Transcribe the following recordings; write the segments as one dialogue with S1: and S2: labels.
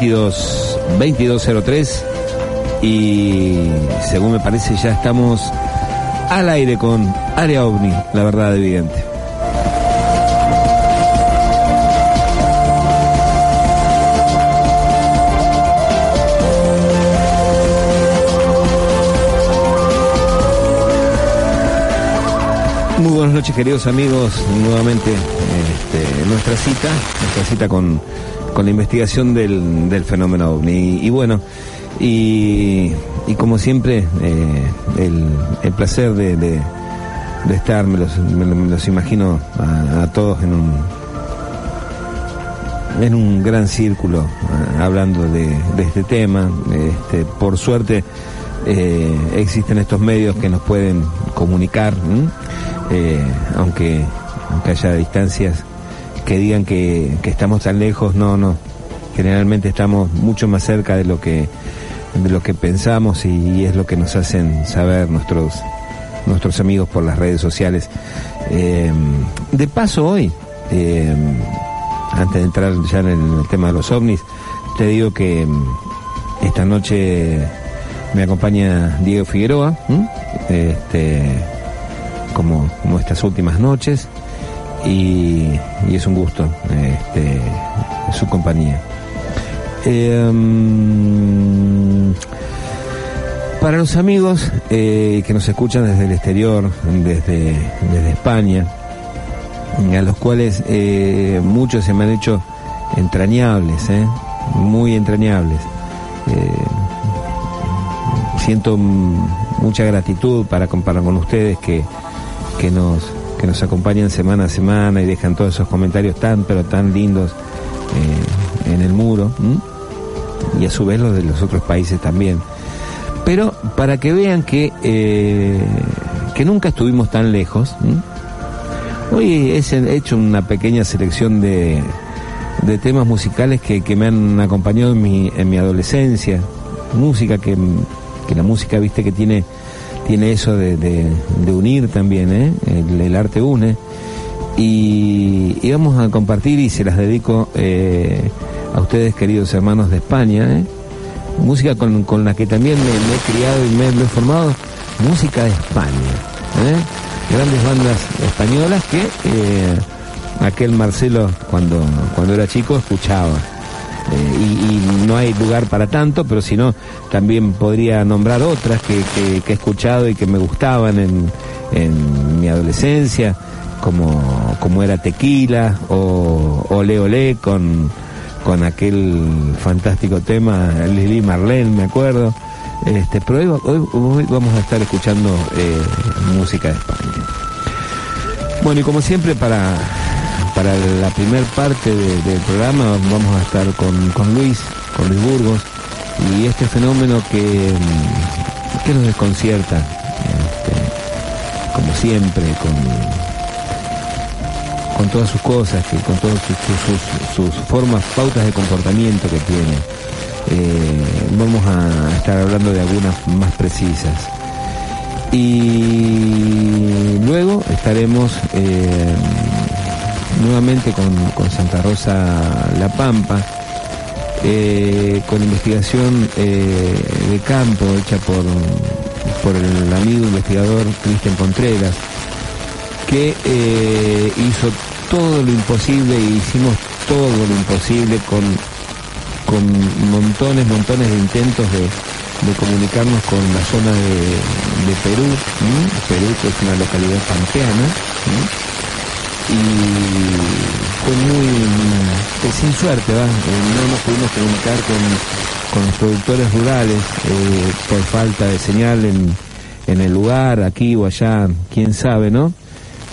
S1: 22 22 2203 y según me parece ya estamos al aire con Área OVNI, la verdad evidente. Muy buenas noches queridos amigos, nuevamente este, nuestra cita, nuestra cita con, con la investigación del, del fenómeno OVNI. Y, bueno, y, y, como siempre, eh, el, el, placer de, de, estar, me los, me, los imagino a, todos en un en un gran círculo hablando de, de, este tema. Este, por suerte eh, existen estos medios que nos pueden comunicar. eh, aunque, aunque haya distancias que digan que, estamos tan lejos, no, no. Generalmente estamos mucho más cerca de lo que, de lo que pensamos y, es lo que nos hacen saber nuestros, nuestros amigos por las redes sociales. Eh, de paso hoy, eh, antes de entrar ya en el, tema de los ovnis, te digo que esta noche me acompaña Diego Figueroa, este como, como estas últimas noches y, es un gusto este, su compañía. Eh, para los amigos eh, que nos escuchan desde el exterior, desde, desde España, a los cuales eh, muchos se me han hecho entrañables, muy entrañables. siento mucha gratitud para comparar con ustedes que que nos, que nos acompañan semana a semana y dejan todos esos comentarios tan, pero tan lindos eh, en el muro, y a su vez los de los otros países también. Pero para que vean que, eh, que nunca estuvimos tan lejos, hoy he hecho una pequeña selección de, de temas musicales que, que me han acompañado en mi, en mi adolescencia, música que, que la música, viste, que tiene tiene eso de, de, unir también, ¿eh? el, arte une. Y, y, vamos a compartir y se las dedico eh, a ustedes, queridos hermanos de España, ¿eh? música con, con, la que también me, he criado y me, me he formado, música de España. Grandes bandas españolas que aquel Marcelo cuando, cuando era chico escuchaba. Eh, y, y, no hay lugar para tanto, pero si no, también podría nombrar otras que, que, he escuchado y que me gustaban en, en mi adolescencia, como, como era Tequila o Ole Ole con, con aquel fantástico tema Lili Marlene, me acuerdo. Este, pero hoy, hoy, hoy vamos a estar escuchando eh, música de España. Bueno, y como siempre, para para la primer parte de, del programa vamos a estar con, con, Luis, con Luis Burgos, y este fenómeno que, que nos desconcierta, este, como siempre, con, con todas sus cosas, que, con todas sus, sus, sus, formas, pautas de comportamiento que tiene. Eh, vamos a estar hablando de algunas más precisas. Y luego estaremos eh, nuevamente con, con, Santa Rosa La Pampa, eh, con investigación eh, de campo hecha por, por el amigo investigador Cristian Contreras, que eh, hizo todo lo imposible y hicimos todo lo imposible con, con montones, montones de intentos de, de comunicarnos con la zona de, de Perú. Perú que es una localidad pampeana. Y fue muy sin suerte, ¿va? Eh, no nos pudimos comunicar con, con los productores rurales eh, por falta de señal en, en el lugar, aquí o allá, quién sabe, ¿no?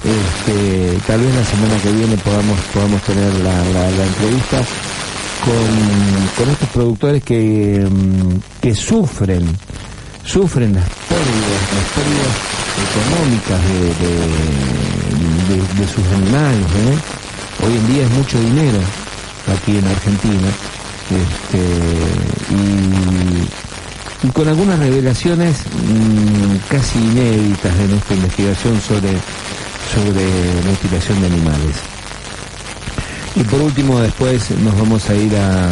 S1: Este, tal vez la semana que viene podamos, podamos tener la, la, la entrevista con, con, estos productores que, que sufren, sufren las pérdidas, las pérdidas económicas de, de, sus animales. ¿eh? Hoy en día es mucho dinero aquí en Argentina. Este, y, con algunas revelaciones mmm, casi inéditas de nuestra investigación sobre, sobre mutilación de animales. Y por último, después nos vamos a ir a,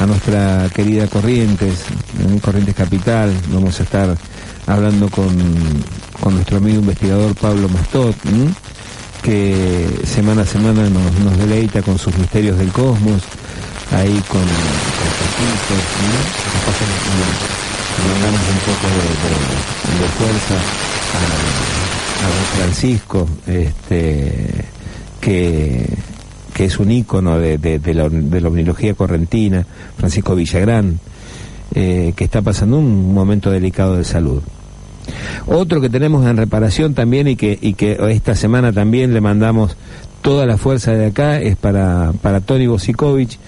S1: a nuestra querida Corrientes, en Corrientes Capital. Vamos a estar hablando con, con nuestro amigo investigador Pablo Mastot, que semana a semana nos, deleita con sus misterios del cosmos, ahí con, con nos damos un poco de, de, fuerza a, a, don Francisco, este, que, que es un ícono de, de, la, de omnilogía correntina, Francisco Villagrán, eh, que está pasando un momento delicado de salud. Otro que tenemos en reparación también y que, y que esta semana también le mandamos toda la fuerza de acá es para, para Tony Bosikovic,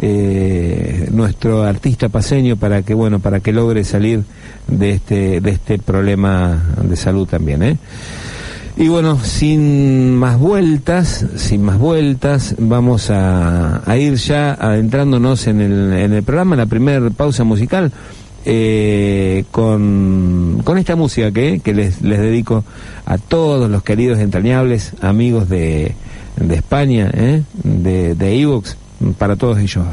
S1: eh, nuestro artista paseño para que bueno para que logre salir de este de este problema de salud también ¿eh? Y bueno sin más vueltas sin más vueltas vamos a, ir ya adentrándonos en el, en el programa la primera pausa musical eh, con, esta música que, que les, les dedico a todos los queridos entrañables amigos de, de España, ¿eh? de, de Evox, para todos ellos.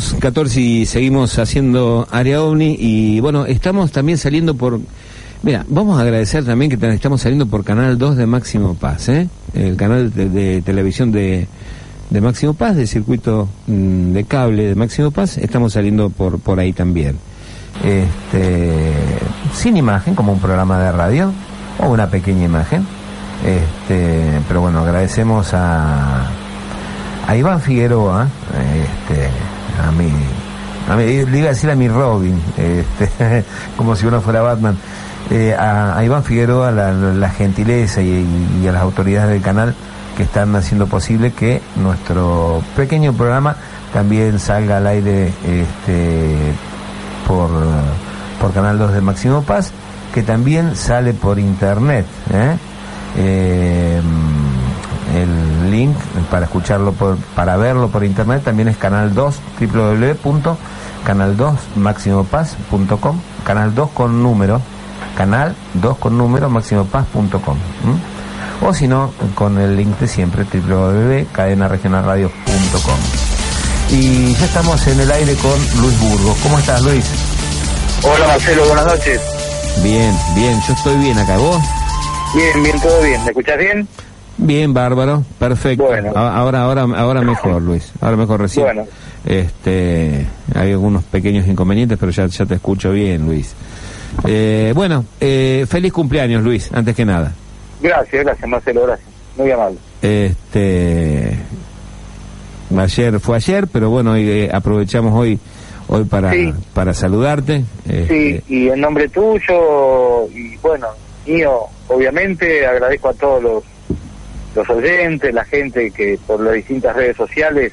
S1: 22, 14 y seguimos haciendo área ovni y bueno, estamos también saliendo por... Mira, vamos a agradecer también que estamos saliendo por Canal 2 de Máximo Paz, ¿eh? el canal de, televisión de, de, Máximo Paz, de circuito mm, de cable de Máximo Paz, estamos saliendo por, por ahí también. Este, sin imagen, como un programa de radio, o una pequeña imagen. Este, pero bueno, agradecemos a Iván Figueroa, a mí, a mí, le iba a decir a mi Robin, este, como si uno fuera Batman, eh, a, Iván Figueroa la, gentileza y, a las autoridades del canal que están haciendo posible que nuestro pequeño programa también salga al aire este, por, por Canal 2 de Máximo Paz, que también sale por internet. ¿eh? eh para escucharlo, por, para verlo por internet también es canal 2, www.canal2maximopaz.com, canal 2 con número, canal 2 con número maximopaz.com. O si no, con el link de siempre, www.cadenaregionalradio.com. Y ya estamos en el aire con Luis Burgos. ¿Cómo estás, Luis?
S2: Hola, Marcelo, buenas noches.
S1: Bien, bien, yo estoy bien acá. ¿Vos?
S2: Bien, bien, todo bien. ¿Me escuchas bien?
S1: Bien, bárbaro, perfecto. Ahora, ahora, ahora mejor, Luis. Ahora mejor recién. Bueno. Este, hay algunos pequeños inconvenientes, pero ya, ya te escucho bien, Luis. Eh, bueno, eh, feliz cumpleaños, Luis, antes que nada.
S2: Gracias, gracias, Marcelo, gracias. Muy amable.
S1: Este, ayer fue ayer, pero bueno, eh, aprovechamos hoy hoy para para saludarte.
S2: Sí, este, y en nombre tuyo y bueno, mío, obviamente agradezco a todos los los oyentes, la gente que por las distintas redes sociales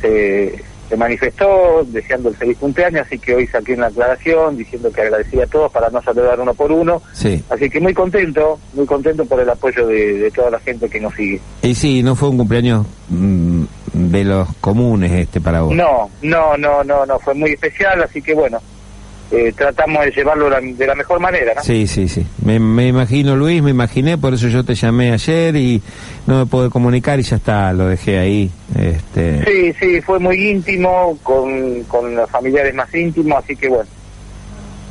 S2: se, manifestó deseando el feliz cumpleaños, así que hoy saqué una aclaración diciendo que agradecía a todos para no saludar uno por uno. Sí. Así que muy contento, muy contento por el apoyo de, toda la gente que nos sigue.
S1: Y sí, no fue un cumpleaños mm, de los comunes este para vos.
S2: No, no, no, no, no, fue muy especial, así que bueno, eh, tratamos de llevarlo de la mejor manera, ¿no?
S1: Sí, sí, sí. Me, imagino, Luis, me imaginé, por eso yo te llamé ayer y no me pude comunicar y ya está, lo dejé ahí. Este...
S2: Sí, sí, fue muy íntimo, con, con los familiares más íntimos, así que bueno,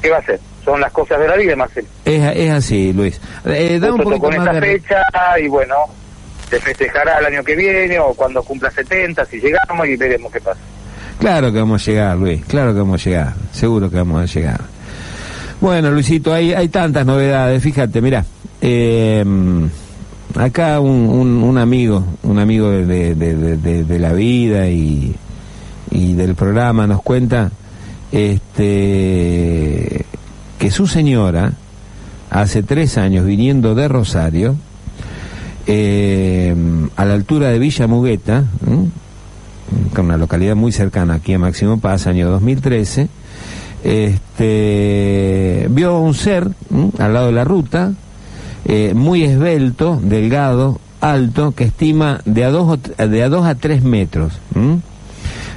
S2: ¿qué va a ser? Son las cosas de la vida, Marcelo.
S1: Es, es así, Luis.
S2: Eh, da un con esta fecha y bueno, se festejará el año que viene o cuando cumpla 70, si llegamos y veremos qué pasa.
S1: Claro que vamos a llegar, Luis, claro que vamos a llegar, seguro que vamos a llegar. Bueno, Luisito, hay, tantas novedades, fíjate, mira, eh, acá un, amigo, un amigo de, la vida y, del programa nos cuenta este, que su señora, hace tres años viniendo de Rosario, eh, a la altura de Villa Mugueta, una localidad muy cercana aquí a Máximo Paz, año 2013, este, vio un ser al lado de la ruta, eh, muy esbelto, delgado, alto, que estima de a dos, de a, dos a tres metros.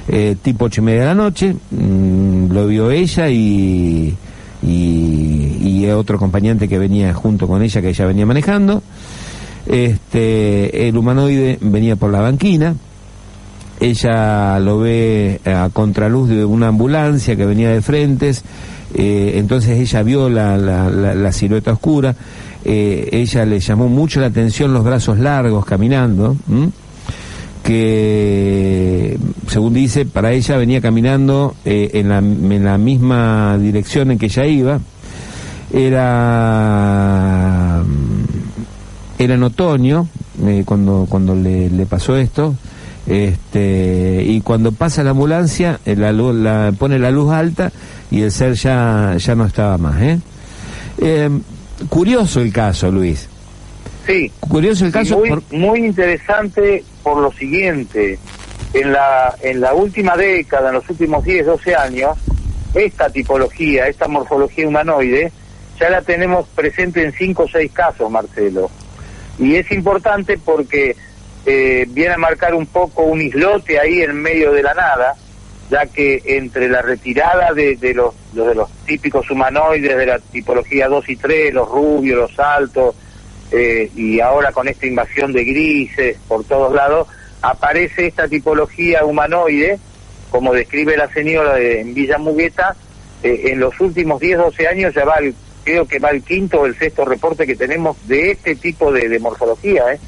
S1: Eh, tipo ocho y media de la noche, mm, lo vio ella y, y, y, otro acompañante que venía junto con ella, que ella venía manejando. Este, el humanoide venía por la banquina, ella lo ve a contraluz de una ambulancia que venía de frentes, eh, entonces ella vio la, la, silueta oscura, eh, ella le llamó mucho la atención los brazos largos caminando, que según dice, para ella venía caminando eh, en, la, en la misma dirección en que ella iba, era era en otoño cuando cuando le pasó esto este, y cuando pasa la ambulancia, eh, la, pone la luz alta y el ser ya, ya no estaba más. ¿eh? Em, curioso el caso, Luis.
S2: Sí. Curioso el caso. Muy, muy interesante por lo siguiente. En la, en la última década, en los últimos 10, 12 años, esta tipología, esta morfología humanoide, ya la tenemos presente en 5 o 6 casos, Marcelo. Y es importante porque eh, viene a marcar un poco un islote ahí en medio de la nada, ya que entre la retirada de, los, de los típicos humanoides de la tipología 2 y 3, los rubios, los altos, eh, y ahora con esta invasión de grises por todos lados, aparece esta tipología humanoide como describe la señora en Villa Mugueta, eh, en los últimos 10, 12 años ya va el, creo que va el quinto o el sexto reporte que tenemos de este tipo de, morfología. ¿eh?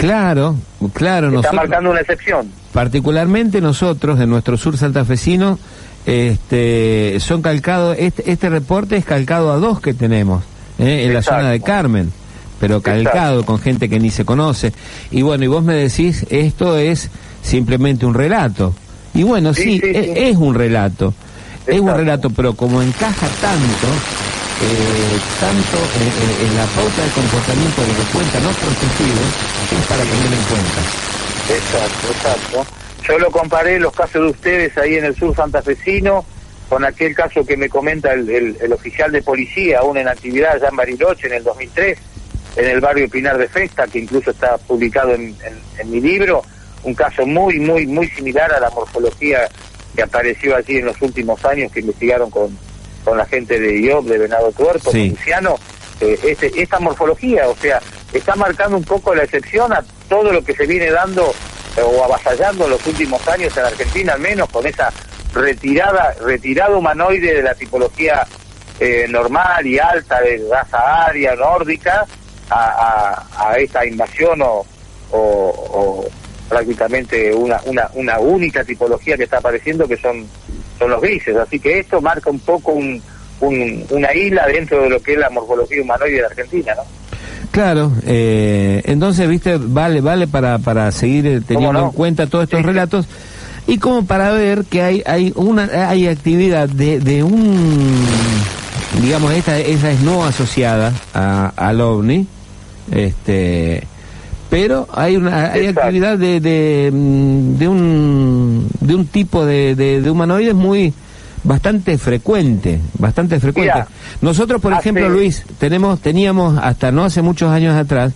S1: Claro, claro.
S2: Está marcando una excepción.
S1: Particularmente nosotros, en nuestro sur santafesino, este, son calcados, este, este reporte es calcado a dos que tenemos, ¿eh? en la zona de Carmen pero calcado con gente que ni se conoce. Y bueno, y vos me decís, esto es simplemente un relato. Y bueno, sí, e, es, un relato. Es un relato, pero como encaja tanto, eh, tanto en la pauta de comportamiento de lo cuentan otros testigos, es para tener en cuenta.
S2: Exacto, exacto. Yo lo comparé los casos de ustedes ahí en el sur santafesino con aquel caso que me comenta el, oficial de policía, aún en actividad allá en Bariloche en el 2003, en el barrio Pinar de Festa, que incluso está publicado en, mi libro, un caso muy, muy, muy similar a la morfología que apareció allí en los últimos años que investigaron con, con la gente de IOP, de Venado Tuerto, sí. Luciano, eh, este, esta morfología, o sea, está marcando un poco la excepción a todo lo que se viene dando eh, o avasallando en los últimos años en Argentina, al menos con esa retirada, retirado humanoide de la tipología eh, normal y alta de raza aria, nórdica, a, a, esta invasión o, o, prácticamente una, una, una única tipología que está apareciendo que son, son los grises. Así que esto marca un poco un, una isla dentro de lo que es la morfología humanoide de Argentina, ¿no?
S1: Claro, eh, entonces, viste, vale, vale para, para seguir eh, teniendo en cuenta todos estos relatos y como para ver que hay, hay una, hay actividad de, de un, digamos, esta, esa es no asociada a, al OVNI, este, pero hay una hay actividad de, de, mm, de, un de un tipo de, de, humanoides muy bastante frecuente, bastante frecuente. Nosotros, por ejemplo, Luis, tenemos teníamos hasta no hace muchos años atrás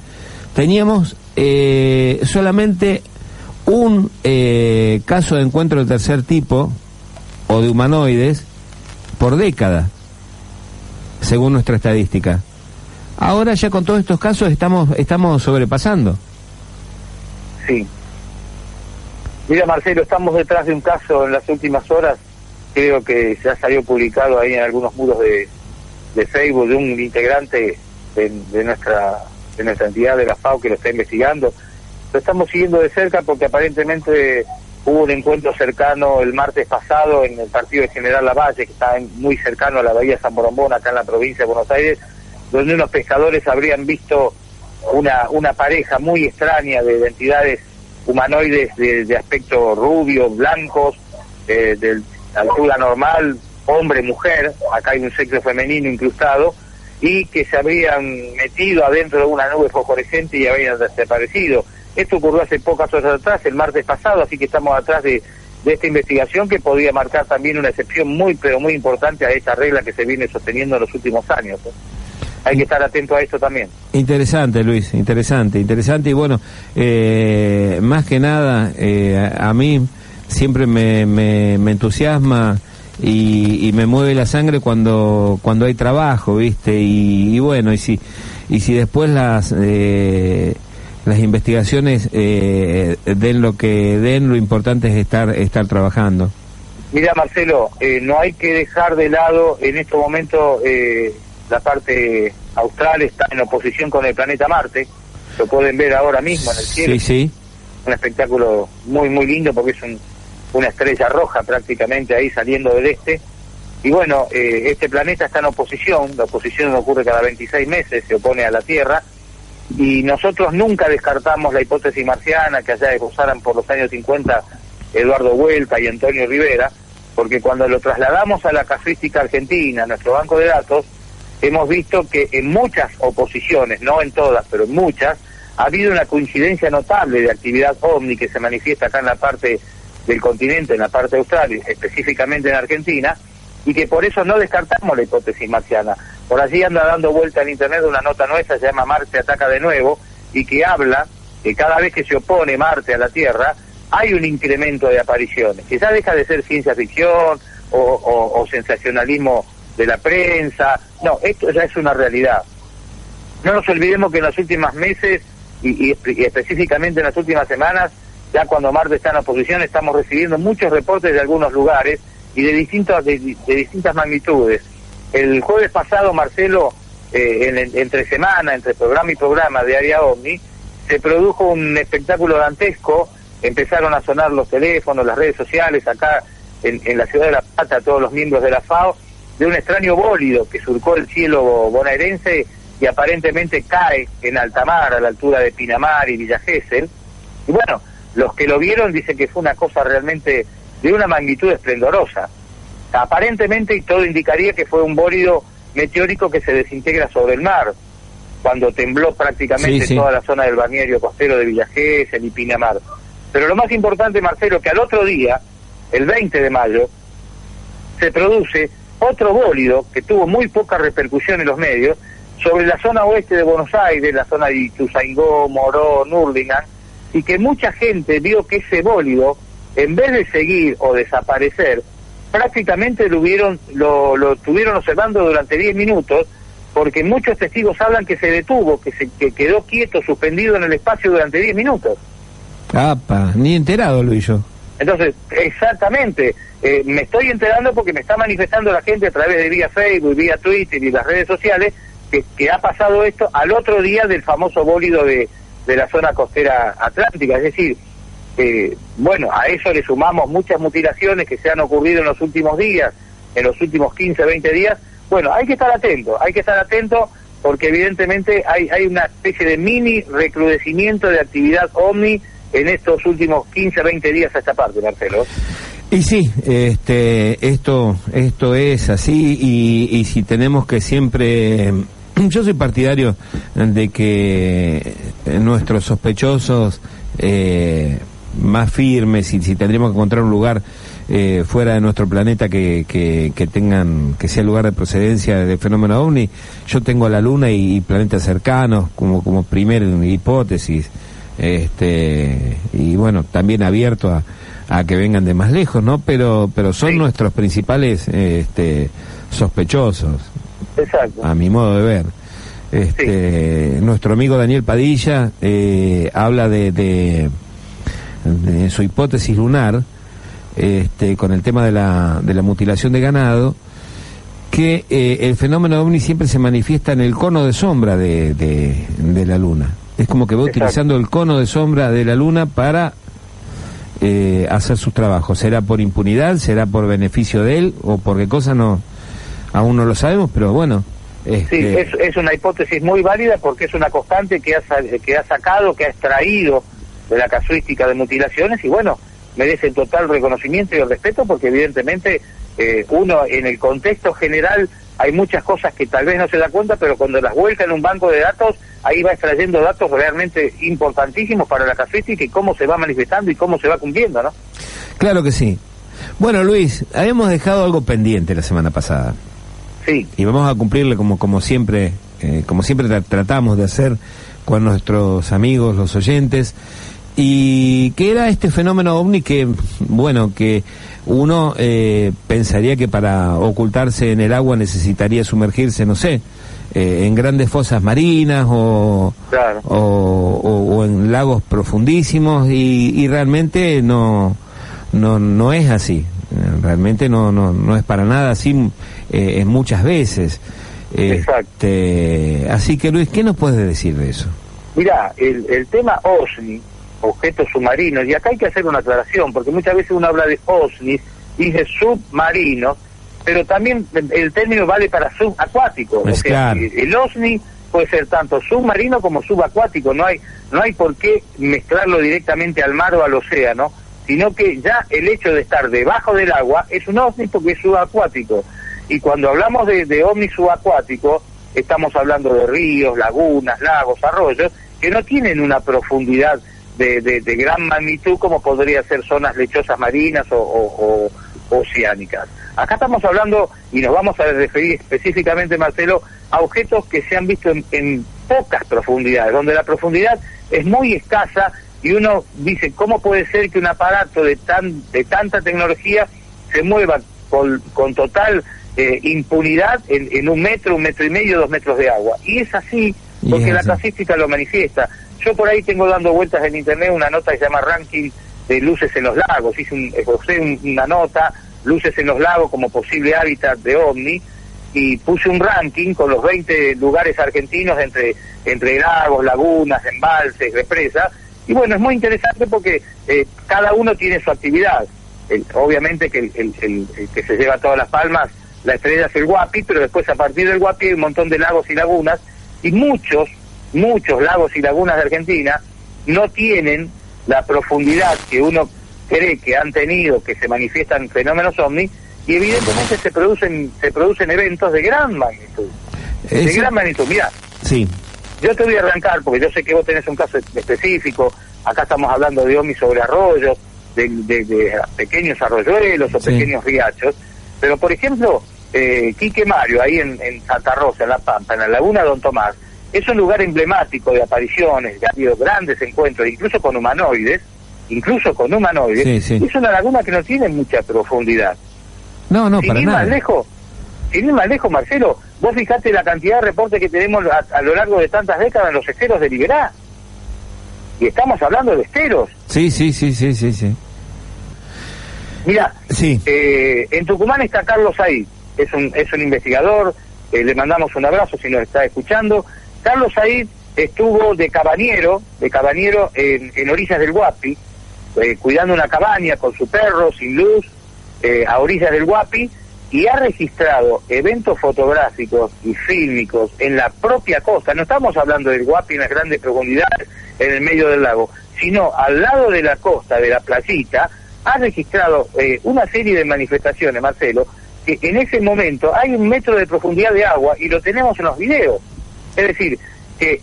S1: teníamos eh, solamente un eh, caso de encuentro de tercer tipo o de humanoides por década, según nuestra estadística. Ahora ya con todos estos casos estamos, estamos sobrepasando.
S2: Sí. Mira Marcelo, estamos detrás de un caso en las últimas horas, creo que se ha salido publicado ahí en algunos muros de, de Facebook de un integrante de, nuestra de nuestra entidad de la FAO que lo está investigando. Lo estamos siguiendo de cerca porque aparentemente hubo un encuentro cercano el martes pasado en el partido de General Lavalle, que está muy cercano a la bahía San Borombón, acá en la provincia de Buenos Aires, donde unos pescadores habrían visto una, una pareja muy extraña de identidades humanoides de, aspecto rubio, blancos, eh, de altura normal, hombre, mujer, acá hay un sexo femenino incrustado, y que se habían metido adentro de una nube fosforescente y habían desaparecido. Esto ocurrió hace pocas horas atrás, el martes pasado, así que estamos atrás de, de esta investigación que podría marcar también una excepción muy, pero muy importante a esta regla que se viene sosteniendo en los últimos años hay que estar atento a esto también.
S1: Interesante, Luis, interesante, interesante. Y bueno, eh, más que nada, eh, a, mí siempre me, me, entusiasma y, me mueve la sangre cuando, cuando hay trabajo, ¿viste? Y, bueno, y si, y si después las... Eh, las investigaciones den lo que den, lo importante es estar estar trabajando.
S2: Mira, Marcelo, no hay que dejar de lado en este momento la parte austral está en oposición con el planeta Marte, lo pueden ver ahora mismo en el cielo.
S1: Sí, sí.
S2: Un espectáculo muy, muy lindo porque es una estrella roja prácticamente ahí saliendo del este. Y bueno, eh, este planeta está en oposición, la oposición ocurre cada 26 meses, se opone a la Tierra, y nosotros nunca descartamos la hipótesis marciana que allá gozaran por los años 50 Eduardo Huelta y Antonio Rivera, porque cuando lo trasladamos a la casuística argentina, a nuestro banco de datos, hemos visto que en muchas oposiciones, no en todas, pero en muchas, ha habido una coincidencia notable de actividad ovni que se manifiesta acá en la parte del continente, en la parte austral, específicamente en Argentina, y que por eso no descartamos la hipótesis marciana. Por allí anda dando vuelta en Internet una nota nuestra, se llama Marte ataca de nuevo, y que habla que cada vez que se opone Marte a la Tierra, hay un incremento de apariciones. Quizás deja de ser ciencia ficción o sensacionalismo de la prensa. No, esto ya es una realidad. No nos olvidemos que en los últimos meses y, específicamente en las últimas semanas ya cuando Marte está en oposición estamos recibiendo muchos reportes de algunos lugares y de, distintas de, distintas magnitudes. El jueves pasado, Marcelo, eh, entre semana, entre programa y programa de Área OVNI, se produjo un espectáculo dantesco, empezaron a sonar los teléfonos, las redes sociales, acá en, en la ciudad de La Plata, todos los miembros de la FAO, de un extraño bólido que surcó el cielo bonaerense y aparentemente cae en alta mar, a la altura de Pinamar y Villa Gesell. Y bueno, los que lo vieron dicen que fue una cosa realmente de una magnitud esplendorosa. Aparentemente, y todo indicaría que fue un bólido meteórico que se desintegra sobre el mar, cuando tembló prácticamente toda la zona del balneario costero de Villa Gesell y Pinamar. Pero lo más importante, Marcelo, que al otro día, el 20 de mayo, se produce otro bólido que tuvo muy poca repercusión en los medios sobre la zona oeste de Buenos Aires, la zona de Ituzaingó, Morón, Urlingan, y que mucha gente vio que ese bólido, en vez de seguir o desaparecer, prácticamente lo, hubieron, lo, lo observando durante 10 minutos, porque muchos testigos hablan que se detuvo, que, se, que quedó quieto, suspendido en el espacio durante 10 minutos.
S1: Apa, ni enterado lo.
S2: Entonces, exactamente, eh, me estoy enterando porque me está manifestando la gente a través de vía Facebook, vía Twitter y las redes sociales que, ha pasado esto al otro día del famoso bólido de, de la zona costera atlántica. Es decir, eh, bueno, a eso le sumamos muchas mutilaciones que se han ocurrido en los últimos días, en los últimos 15, 20 días. Bueno, hay que estar atento, hay que estar atento porque evidentemente hay, hay una especie de mini recrudecimiento de actividad OVNI en estos últimos 15, 20 días a esta parte, Marcelo.
S1: Y sí, este, esto, esto es así y, y si tenemos que siempre yo soy partidario de que nuestros sospechosos eh, más firmes, y si tendríamos que encontrar un lugar eh, fuera de nuestro planeta que, que, tengan, que sea el lugar de procedencia de fenómeno ovni, yo tengo la Luna y, planetas cercanos como, como primera hipótesis, este, y bueno, también abierto a, a que vengan de más lejos, ¿no? Pero, pero son nuestros principales este, sospechosos.
S2: Exacto.
S1: A mi modo de ver. Este, Nuestro amigo Daniel Padilla eh, habla de, de, su hipótesis lunar este, con el tema de la, de la mutilación de ganado, que eh, el fenómeno ovni siempre se manifiesta en el cono de sombra de, de, la luna. Es como que va utilizando el cono de sombra de la luna para eh, hacer sus trabajos. ¿Será por impunidad? ¿Será por beneficio de él? ¿O por qué cosa? No, aún no lo sabemos, pero bueno,
S2: Sí, este, es, es, una hipótesis muy válida porque es una constante que ha, que ha sacado, que ha extraído de la casuística de mutilaciones y bueno, merece total reconocimiento y respeto porque evidentemente eh, uno en el contexto general hay muchas cosas que tal vez no se da cuenta, pero cuando las vuelca en un banco de datos, ahí va extrayendo datos realmente importantísimos para la casuística y cómo se va manifestando y cómo se va cumpliendo, ¿no?
S1: Claro que sí. Bueno, Luis, habíamos dejado algo pendiente la semana pasada. Y vamos a cumplirle como, como siempre, eh, como siempre tratamos de hacer con nuestros amigos, los oyentes. Y que era este fenómeno ovni que, bueno, que uno eh, pensaría que para ocultarse en el agua necesitaría sumergirse, no sé, eh, en grandes fosas marinas o, o, en lagos profundísimos y, y realmente no, no, no es así. Realmente no, no, no es para nada así eh, muchas veces.
S2: Exacto.
S1: Este, así que Luis, ¿qué nos puedes decir de eso?
S2: Mira, el, el tema OSNI, objetos submarinos, y acá hay que hacer una aclaración, porque muchas veces uno habla de OSNI, dice submarino, pero también el término vale para subacuático.
S1: o sea,
S2: el OSNI puede ser tanto submarino como subacuático, no hay, no hay por qué mezclarlo directamente al mar o al océano, sino que ya el hecho de estar debajo del agua es un OSNI porque es subacuático. Y cuando hablamos de, de ovni subacuático, estamos hablando de ríos, lagunas, lagos, arroyos, que no tienen una profundidad de, de, gran magnitud como podría ser zonas lechosas marinas o, oceánicas. Acá estamos hablando, y nos vamos a referir específicamente, Marcelo, a objetos que se han visto en, en pocas profundidades, donde la profundidad es muy escasa y uno dice, ¿cómo puede ser que un aparato de, tan, de tanta tecnología se mueva con, con total eh, impunidad en, un metro, un metro y medio, dos metros de agua. Y es así porque la casística lo manifiesta. Yo por ahí tengo dando vueltas en internet una nota que se llama Ranking de luces en los lagos, hice un, una nota, luces en los lagos como posible hábitat de ovni, y puse un ranking con los 20 lugares argentinos entre, entre lagos, lagunas, embalses, represas, y bueno, es muy interesante porque eh, cada uno tiene su actividad. obviamente que el, el, que se lleva todas las palmas, la estrella es el Guapi, pero después a partir del Guapi hay un montón de lagos y lagunas, y muchos, muchos lagos y lagunas de Argentina no tienen la profundidad que uno cree que han tenido, que se manifiestan fenómenos ovni, y evidentemente se producen se producen eventos de gran magnitud. De gran magnitud. Mira,
S1: sí.
S2: yo te voy a arrancar, porque yo sé que vos tenés un caso específico, acá estamos hablando de ovni sobre arroyos, de, pequeños arroyuelos o pequeños riachos, pero por ejemplo, eh, Quique Mario, ahí en, Santa Rosa, en La Pampa, en la laguna Don Tomás, es un lugar emblemático de apariciones, ha habido grandes encuentros, incluso con humanoides, incluso con humanoides, es una laguna que no tiene mucha profundidad.
S1: No, no, para nada.
S2: Más lejos, sin ir más lejos, Marcelo, vos fijate la cantidad de reportes que tenemos a, lo largo de tantas décadas en los esteros de Liberá. Y estamos hablando de esteros.
S1: Sí, sí, sí, sí, sí, sí.
S2: Mira, sí. Eh, en Tucumán está Carlos ahí, es un, es un investigador, eh, le mandamos un abrazo si nos está escuchando. Carlos ahí estuvo de cabañero, de cabañero en, orillas del Guapi, eh, cuidando una cabaña con su perro, sin luz, eh, a orillas del Guapi, y ha registrado eventos fotográficos y fílmicos en la propia costa. No estamos hablando del Guapi en las grandes profundidades, en el medio del lago, sino al lado de la costa, de la playita, ha registrado eh, una serie de manifestaciones, Marcelo, que en ese momento hay un metro de profundidad de agua y lo tenemos en los videos. Es decir, que eh,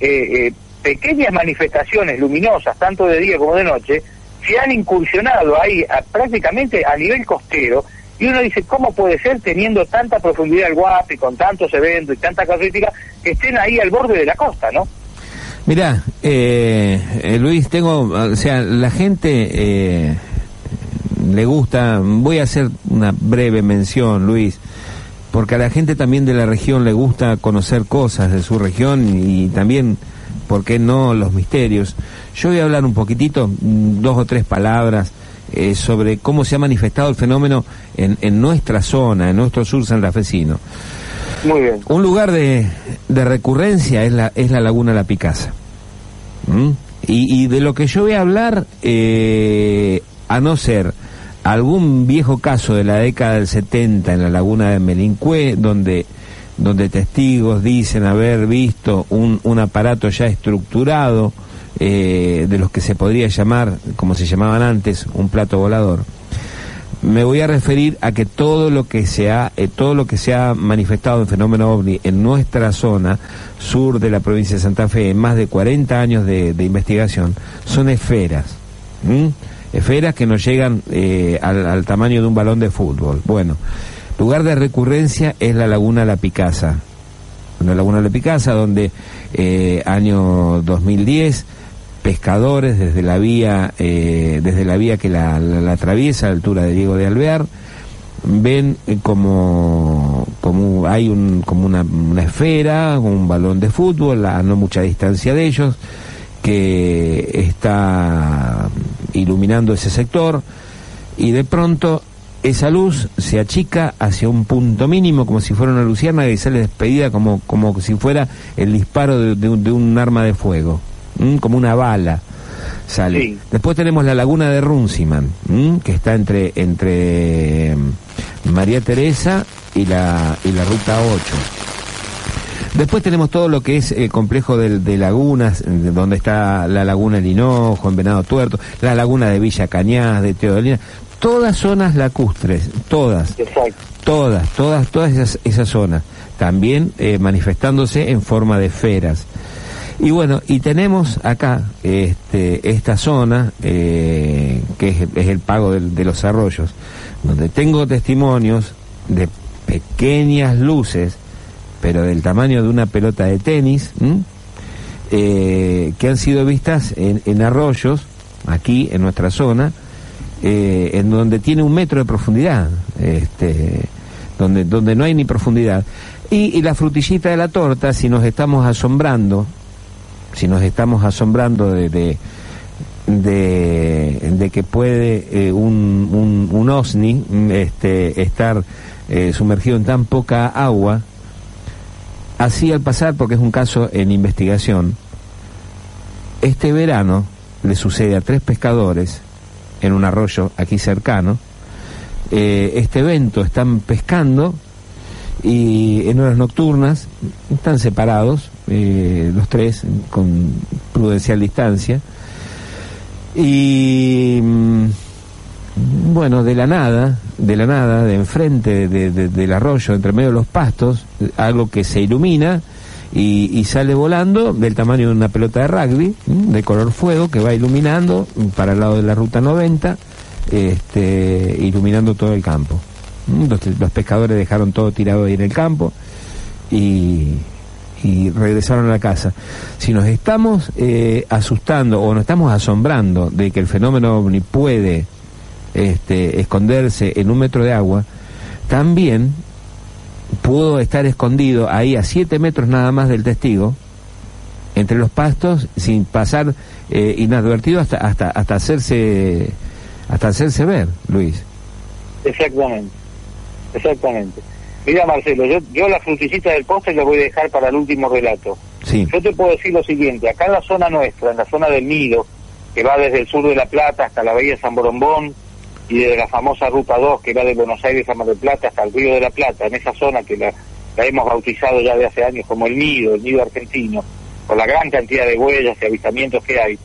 S2: eh, pequeñas manifestaciones luminosas, tanto de día como de noche, se han incursionado ahí prácticamente a nivel costero y uno dice, ¿cómo puede ser teniendo tanta profundidad el Guapi, con tantos eventos y tanta casuística, que estén ahí al borde de la costa, ¿no?
S1: Mirá, Luis, tengo, o sea, la gente le gusta, voy a hacer una breve mención, Luis, porque a la gente también de la región le gusta conocer cosas de su región y también, ¿por qué no?, los misterios. Yo voy a hablar un poquitito, mm, dos o tres palabras, eh, sobre cómo se ha manifestado el fenómeno en, en nuestra zona, en nuestro sur sanrafesino.
S2: Muy bien.
S1: Un lugar de, de recurrencia es la, es la Laguna La Picasa. ¿Mm? Y, y, de lo que yo voy a hablar, eh, a no ser algún viejo caso de la década del 70 en la laguna de Melincue, donde, donde testigos dicen haber visto un, un aparato ya estructurado, eh, de los que se podría llamar, como se llamaban antes, un plato volador. Me voy a referir a que todo lo que se ha, eh, todo lo que se ha manifestado en fenómeno ovni en nuestra zona sur de la provincia de Santa Fe, en más de 40 años de, investigación, son esferas esferas que nos llegan eh, al, tamaño de un balón de fútbol. Bueno, lugar de recurrencia es la laguna La Picasa. La laguna La Picasa, donde eh, año 2010 pescadores desde la vía eh, desde la vía que la, atraviesa a altura de Diego de Alvear ven como como hay como una esfera un balón de fútbol a no mucha distancia de ellos que está iluminando ese sector y de pronto esa luz se achica hacia un punto mínimo como si fuera una luciérnaga y sale despedida como, como si fuera el disparo de, un arma de fuego, como una bala sale. Después tenemos la laguna de Runciman, que está entre, entre mm, María Teresa y la, y la ruta 8. Después tenemos todo lo que es el complejo de, lagunas, donde está la laguna El Hinojo, en Venado Tuerto, la laguna de Villa Cañas, de Teodolina, todas zonas lacustres, todas, todas, todas, todas esas, esas zonas, también eh, manifestándose en forma de esferas. Y bueno, y tenemos acá este, esta zona, eh, que es, el pago de los arroyos, donde tengo testimonios de pequeñas luces pero del tamaño de una pelota de tenis, eh, que han sido vistas en, arroyos, aquí en nuestra zona, eh, en donde tiene un metro de profundidad, este, donde, donde no hay ni profundidad. Y, la frutillita de la torta, si nos estamos asombrando, si nos estamos asombrando de, de, que puede eh, un, un, OSNI este, estar sumergido en tan poca agua, así al pasar, porque es un caso en investigación, este verano le sucede a tres pescadores en un arroyo aquí cercano, eh, este evento están pescando y en horas nocturnas están separados los tres con prudencial distancia. Y mm, bueno, de la nada, de la nada, de enfrente del arroyo, entre medio de los pastos, algo que se ilumina y, sale volando del tamaño de una pelota de rugby, de color fuego, que va iluminando para el lado de la ruta 90, este, iluminando todo el campo. los pescadores dejaron todo tirado ahí en el campo y, regresaron a la casa. Si nos estamos eh, asustando o nos estamos asombrando de que el fenómeno ovni puede este, esconderse en un metro de agua, también pudo estar escondido ahí a siete metros nada más del testigo, entre los pastos, sin pasar eh, inadvertido hasta, hasta, hasta hacerse hasta hacerse ver, Luis.
S2: Exactamente, exactamente. Mira, Marcelo, yo, yo la frutillita del postre la voy a dejar para el último relato.
S1: Sí.
S2: Yo te puedo decir lo siguiente, acá en la zona nuestra, en la zona del Nido, que va desde el sur de La Plata hasta la bahía de San Borombón, y desde la famosa Ruta 2, que va de Buenos Aires a Mar del Plata hasta el Río de la Plata, en esa zona que la, hemos bautizado ya de hace años como el Nido, el Nido argentino, por la gran cantidad de huellas y avistamientos que hay.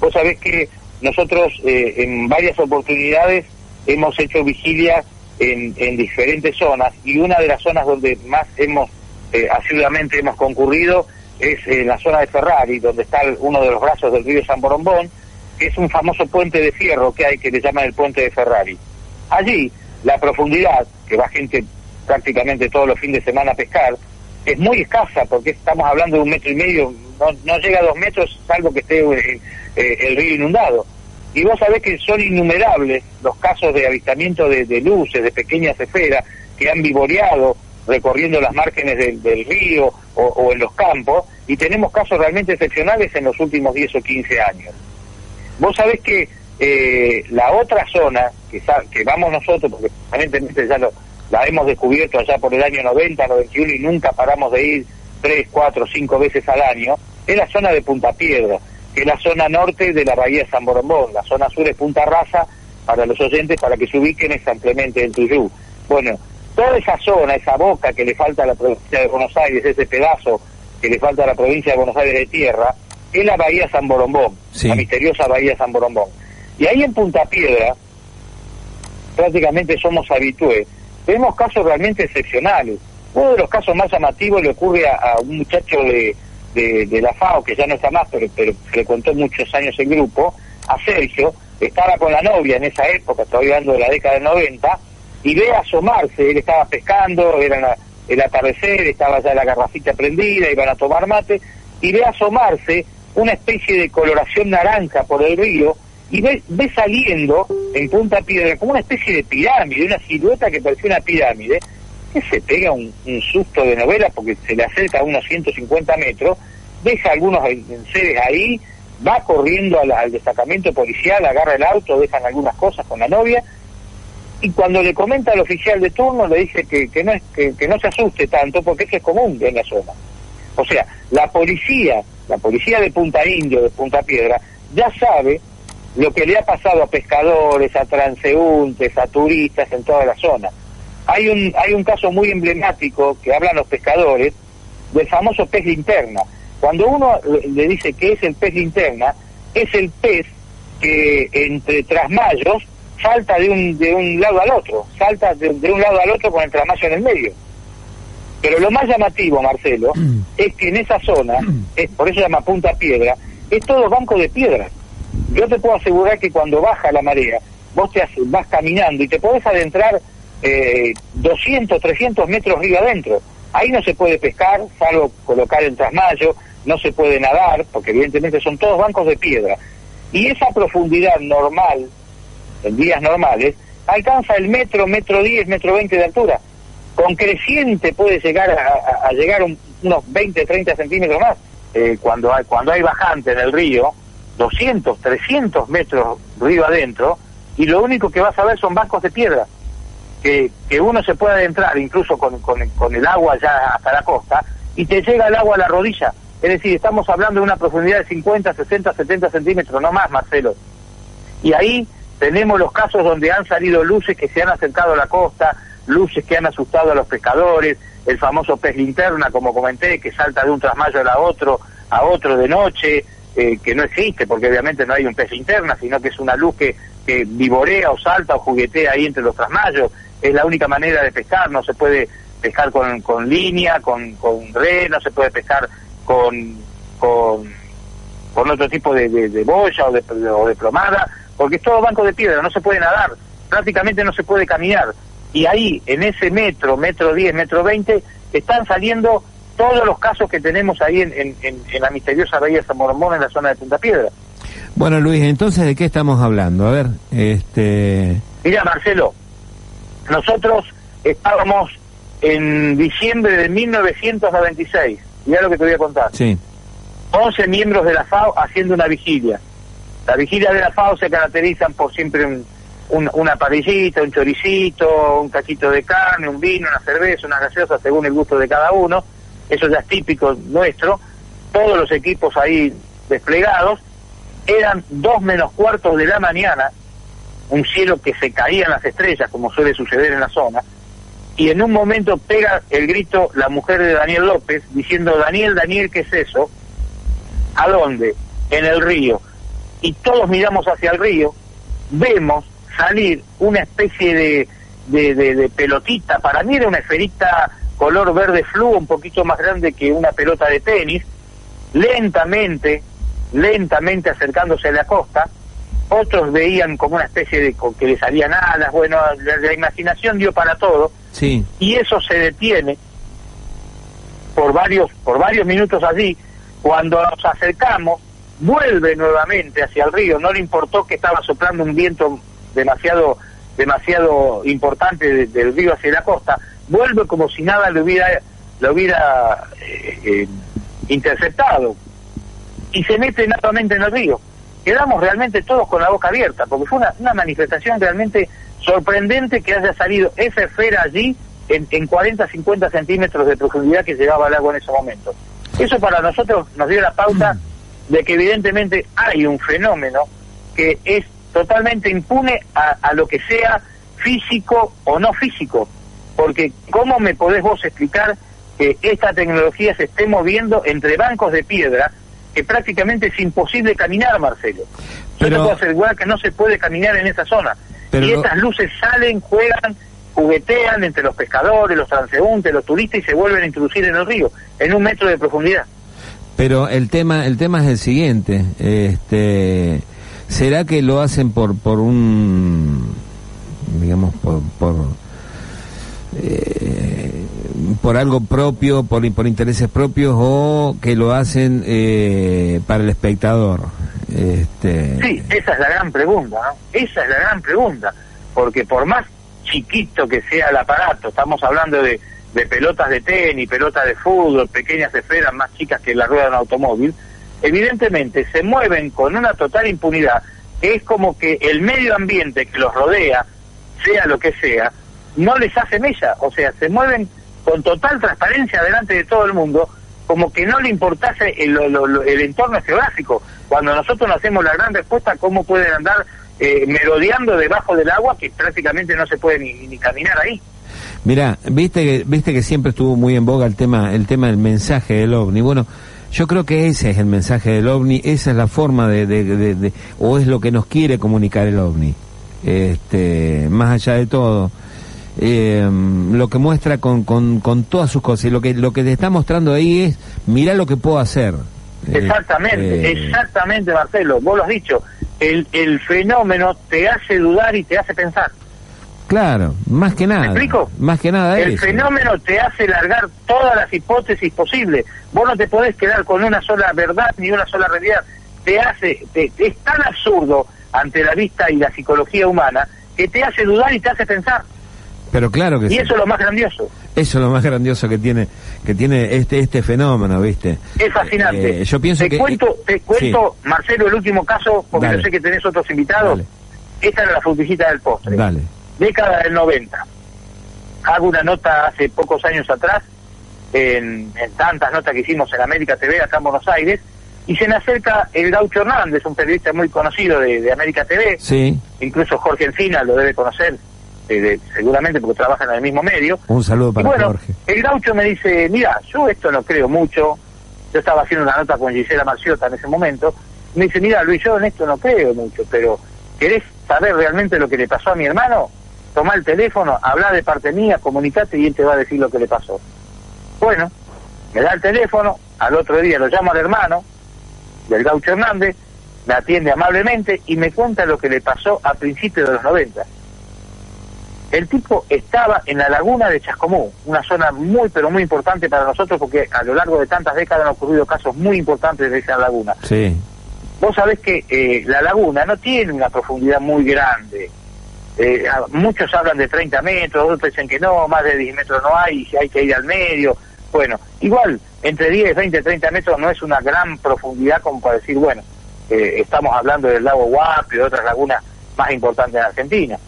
S2: Vos sabés que nosotros eh, en varias oportunidades hemos hecho vigilia en, diferentes zonas y una de las zonas donde más hemos eh, asiduamente hemos concurrido es en la zona de Ferrari, donde está uno de los brazos del río San Borombón, es un famoso puente de fierro que hay que le llaman el puente de Ferrari. Allí la profundidad, que va gente prácticamente todos los fines de semana a pescar, es muy escasa porque estamos hablando de un metro y medio, no, llega a dos metros salvo que esté eh, eh, el río inundado. Y vos sabés que son innumerables los casos de avistamiento de, luces, de pequeñas esferas, que han vivoreado recorriendo las márgenes del, río o, en los campos, y tenemos casos realmente excepcionales en los últimos 10 o 15 años. Vos sabés que eh, la otra zona que, que vamos nosotros, porque aparentemente ya lo, la hemos descubierto allá por el año 90, 91 y nunca paramos de ir 3, 4, 5 veces al año, es la zona de Punta Piedra que es la zona norte de la bahía San Borombón. La zona sur es Punta Raza, para los oyentes, para que se ubiquen es ampliamente el Tuyú. Bueno, toda esa zona, esa boca que le falta a la provincia de Buenos Aires, ese pedazo que le falta a la provincia de Buenos Aires de tierra, es la bahía San Borombón, la misteriosa bahía San Borombón. Y ahí en Punta Piedra, prácticamente somos habitués, vemos casos realmente excepcionales. Uno de los casos más llamativos le ocurre a un muchacho de de, la FAO, que ya no está más, pero, pero frecuentó muchos años el grupo, a Sergio, estaba con la novia en esa época, estoy hablando de la década del 90, y ve asomarse, él estaba pescando, era el atardecer, estaba ya la garrafita prendida, iban a tomar mate, y ve asomarse una especie de coloración naranja por el río, y ve, ve saliendo en Punta Piedra como una especie de pirámide, una silueta que parecía una pirámide, que se pega un, susto de novela porque se le acerca a unos 150 metros, deja algunos seres ahí, va corriendo al, destacamento policial, agarra el auto, dejan algunas cosas con la novia, y cuando le comenta al oficial de turno le dice que, que, no, es, que, no se asuste tanto porque eso es común en la zona. O sea, la policía, la policía de Punta Indio, de Punta Piedra, ya sabe lo que le ha pasado a pescadores, a transeúntes, a turistas en toda la zona. Hay un, hay un caso muy emblemático que hablan los pescadores del famoso pez linterna. Cuando uno le dice que es el pez linterna, es el pez que entre trasmayos salta de un, de un lado al otro, salta de, un lado al otro con el trasmayo en el medio. Pero lo más llamativo, Marcelo, es que en esa zona, es, por eso se llama Punta Piedra, es todo banco de piedra. Yo te puedo asegurar que cuando baja la marea, vos te vas caminando y te podés adentrar eh, 200, 300 metros río adentro. Ahí no se puede pescar, salvo colocar el trasmayo, no se puede nadar, porque evidentemente son todos bancos de piedra. Y esa profundidad normal, en días normales, alcanza el metro, metro 10, metro 20 de altura. Con creciente puede llegar a, llegar unos 20, 30 centímetros más. Eh, cuando, hay, cuando hay bajante en el río, 200, 300 metros río adentro y lo único que vas a ver son bancos de piedra. Que, que uno se puede adentrar incluso con, con, el agua ya hasta la costa y te llega el agua a la rodilla. Es decir, estamos hablando de una profundidad de 50, 60, 70 centímetros, no más, Marcelo. Y ahí tenemos los casos donde han salido luces que se han acercado a la costa, luces que han asustado a los pescadores, el famoso pez linterna, como comenté, que salta de un trasmayo a otro, a otro de noche, eh, que no existe, porque obviamente no hay un pez linterna, sino que es una luz que, que vivorea o salta o juguetea ahí entre los trasmayos. Es la única manera de pescar, no se puede pescar con, con línea, con, con red, no se puede pescar con, con, con otro tipo de, de, boya o de, o de plomada, porque es todo banco de piedra, no se puede nadar, prácticamente no se puede caminar y ahí, en ese metro, metro 10, metro 20, están saliendo todos los casos que tenemos ahí en, en, la misteriosa Bahía de San Mormón, en la zona de Punta Piedra.
S1: Bueno, Luis, entonces, ¿de qué estamos hablando? A ver, este...
S2: Mira, Marcelo, nosotros estábamos en diciembre de 1996, mira lo que te voy a contar.
S1: Sí.
S2: 11 miembros de la FAO haciendo una vigilia. Las vigilias de la FAO se caracterizan por siempre un una parrillita, un choricito, un cachito de carne, un vino, una cerveza, una gaseosa, según el gusto de cada uno. Eso ya es típico nuestro. Todos los equipos ahí desplegados. Eran dos menos cuartos de la mañana, un cielo que se caía en las estrellas, como suele suceder en la zona. Y en un momento pega el grito la mujer de Daniel López, diciendo, Daniel, Daniel, ¿qué es eso? ¿A dónde? En el río. Y todos miramos hacia el río, vemos salir una especie de, de, pelotita, para mí era una esferita color verde fluo, un poquito más grande que una pelota de tenis, lentamente, lentamente acercándose a la costa, otros veían como una especie de que le salían alas, bueno, la, imaginación dio para todo,
S1: sí.
S2: y eso se detiene por varios, por varios minutos allí, cuando nos acercamos, vuelve nuevamente hacia el río, no le importó que estaba soplando un viento demasiado demasiado importante del río hacia la costa, vuelve como si nada lo hubiera, lo hubiera eh, eh, interceptado y se mete nuevamente en el río. Quedamos realmente todos con la boca abierta, porque fue una, una manifestación realmente sorprendente que haya salido esa esfera allí en, en 40, 50 centímetros de profundidad que llegaba al agua en ese momento. Eso para nosotros nos dio la pauta de que evidentemente hay un fenómeno que es totalmente impune a, lo que sea físico o no físico. Porque ¿cómo me podés vos explicar que esta tecnología se esté moviendo entre bancos de piedra que prácticamente es imposible caminar, Marcelo? Yo te puedo asegurar que no se puede caminar en esa zona. y estas luces salen, juegan, juguetean entre los pescadores, los transeúntes, los turistas y se vuelven a introducir en el río, en un metro de profundidad.
S1: Pero el tema, el tema es el siguiente, este ¿Será que lo hacen por, por un, digamos, por, por, eh, por algo propio, por, por intereses propios o que lo hacen eh, para el espectador?
S2: Este... Sí, esa es la gran pregunta. Esa es la gran pregunta, porque por más chiquito que sea el aparato, estamos hablando de, de pelotas de tenis, pelotas de fútbol, pequeñas esferas más chicas que la rueda de un automóvil, evidentemente se mueven con una total impunidad, que es como que el medio ambiente que los rodea, sea lo que sea, no les hace mella, o sea, se mueven con total transparencia delante de todo el mundo, como que no le importase el, entorno geográfico. Cuando nosotros nos hacemos la gran respuesta, ¿cómo pueden andar eh, merodeando debajo del agua que prácticamente no se puede ni, ni caminar ahí?
S1: Mira, viste que viste que siempre estuvo muy en boga el tema el tema del mensaje del ovni. Bueno, yo creo que ese es el mensaje del ovni, esa es la forma de, de, o es lo que nos quiere comunicar el ovni. Este, más allá de todo, eh, lo que muestra con, con, con, todas sus cosas y lo que lo que te está mostrando ahí es mira lo que puedo hacer.
S2: Exactamente, este, exactamente, Marcelo. Vos lo has dicho. El, el fenómeno te hace dudar y te hace pensar.
S1: Claro, más que nada.
S2: ¿Me explico?
S1: Más que nada
S2: El fenómeno te hace largar todas las hipótesis posibles. Vos no te podés quedar con una sola verdad ni una sola realidad. Te hace, es tan absurdo ante la vista y la psicología humana que te hace dudar y te hace pensar.
S1: Pero claro que
S2: y eso es lo más grandioso.
S1: Eso es lo más grandioso que tiene que tiene este este fenómeno, ¿viste?
S2: Es fascinante.
S1: Eh, yo pienso
S2: te
S1: que
S2: cuento, te cuento, Marcelo, el último caso, porque yo sé que tenés otros invitados. Esta era la frutillita del postre.
S1: Dale.
S2: Década del 90. Hago una nota hace pocos años atrás, en, tantas notas que hicimos en América TV, acá en Buenos Aires, y se me acerca el Gaucho Hernández, un periodista muy conocido de, América TV.
S1: Sí.
S2: Incluso Jorge Encina lo debe conocer, eh, seguramente porque trabaja en el mismo medio.
S1: Un saludo para bueno, Jorge.
S2: El Gaucho me dice, mira, yo esto no creo mucho. Yo estaba haciendo una nota con Gisela Marciota en ese momento. Me dice, mira, Luis, yo en esto no creo mucho, pero ¿querés saber realmente lo que le pasó a mi hermano? Toma el teléfono, habla de parte mía, comunicate y él te va a decir lo que le pasó. Bueno, me da el teléfono, al otro día lo llamo al hermano del Gaucho Hernández, me atiende amablemente y me cuenta lo que le pasó a principios de los 90. El tipo estaba en la laguna de Chascomú, una zona muy pero muy importante para nosotros porque a lo largo de tantas décadas han ocurrido casos muy importantes de esa laguna.
S1: Sí.
S2: Vos sabés que eh, la laguna no tiene una profundidad muy grande. Eh, muchos hablan de 30 metros, otros dicen que no, más de 10 metros no hay, hay que ir al medio. Bueno, igual, entre 10, 20, 30 metros no es una gran profundidad como para decir, bueno, eh, estamos hablando del lago Guapi, de otras lagunas más importantes en Argentina.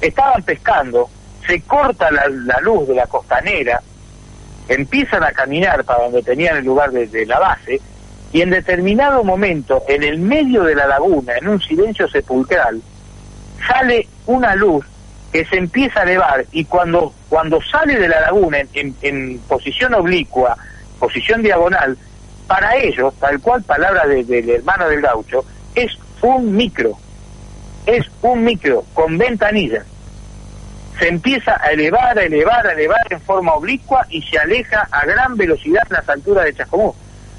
S2: Estaban pescando, se corta la, luz de la costanera, empiezan a caminar para donde tenían el lugar de la base, y en determinado momento, en el medio de la laguna, en un silencio sepulcral, sale una luz que se empieza a elevar y cuando, cuando sale de la laguna en, posición oblicua, posición diagonal, para ellos, tal cual palabra del hermano del gaucho, es un micro, es un micro con ventanillas. Se empieza a elevar, a elevar, a elevar en forma oblicua y se aleja a gran velocidad en las alturas de Chascomú.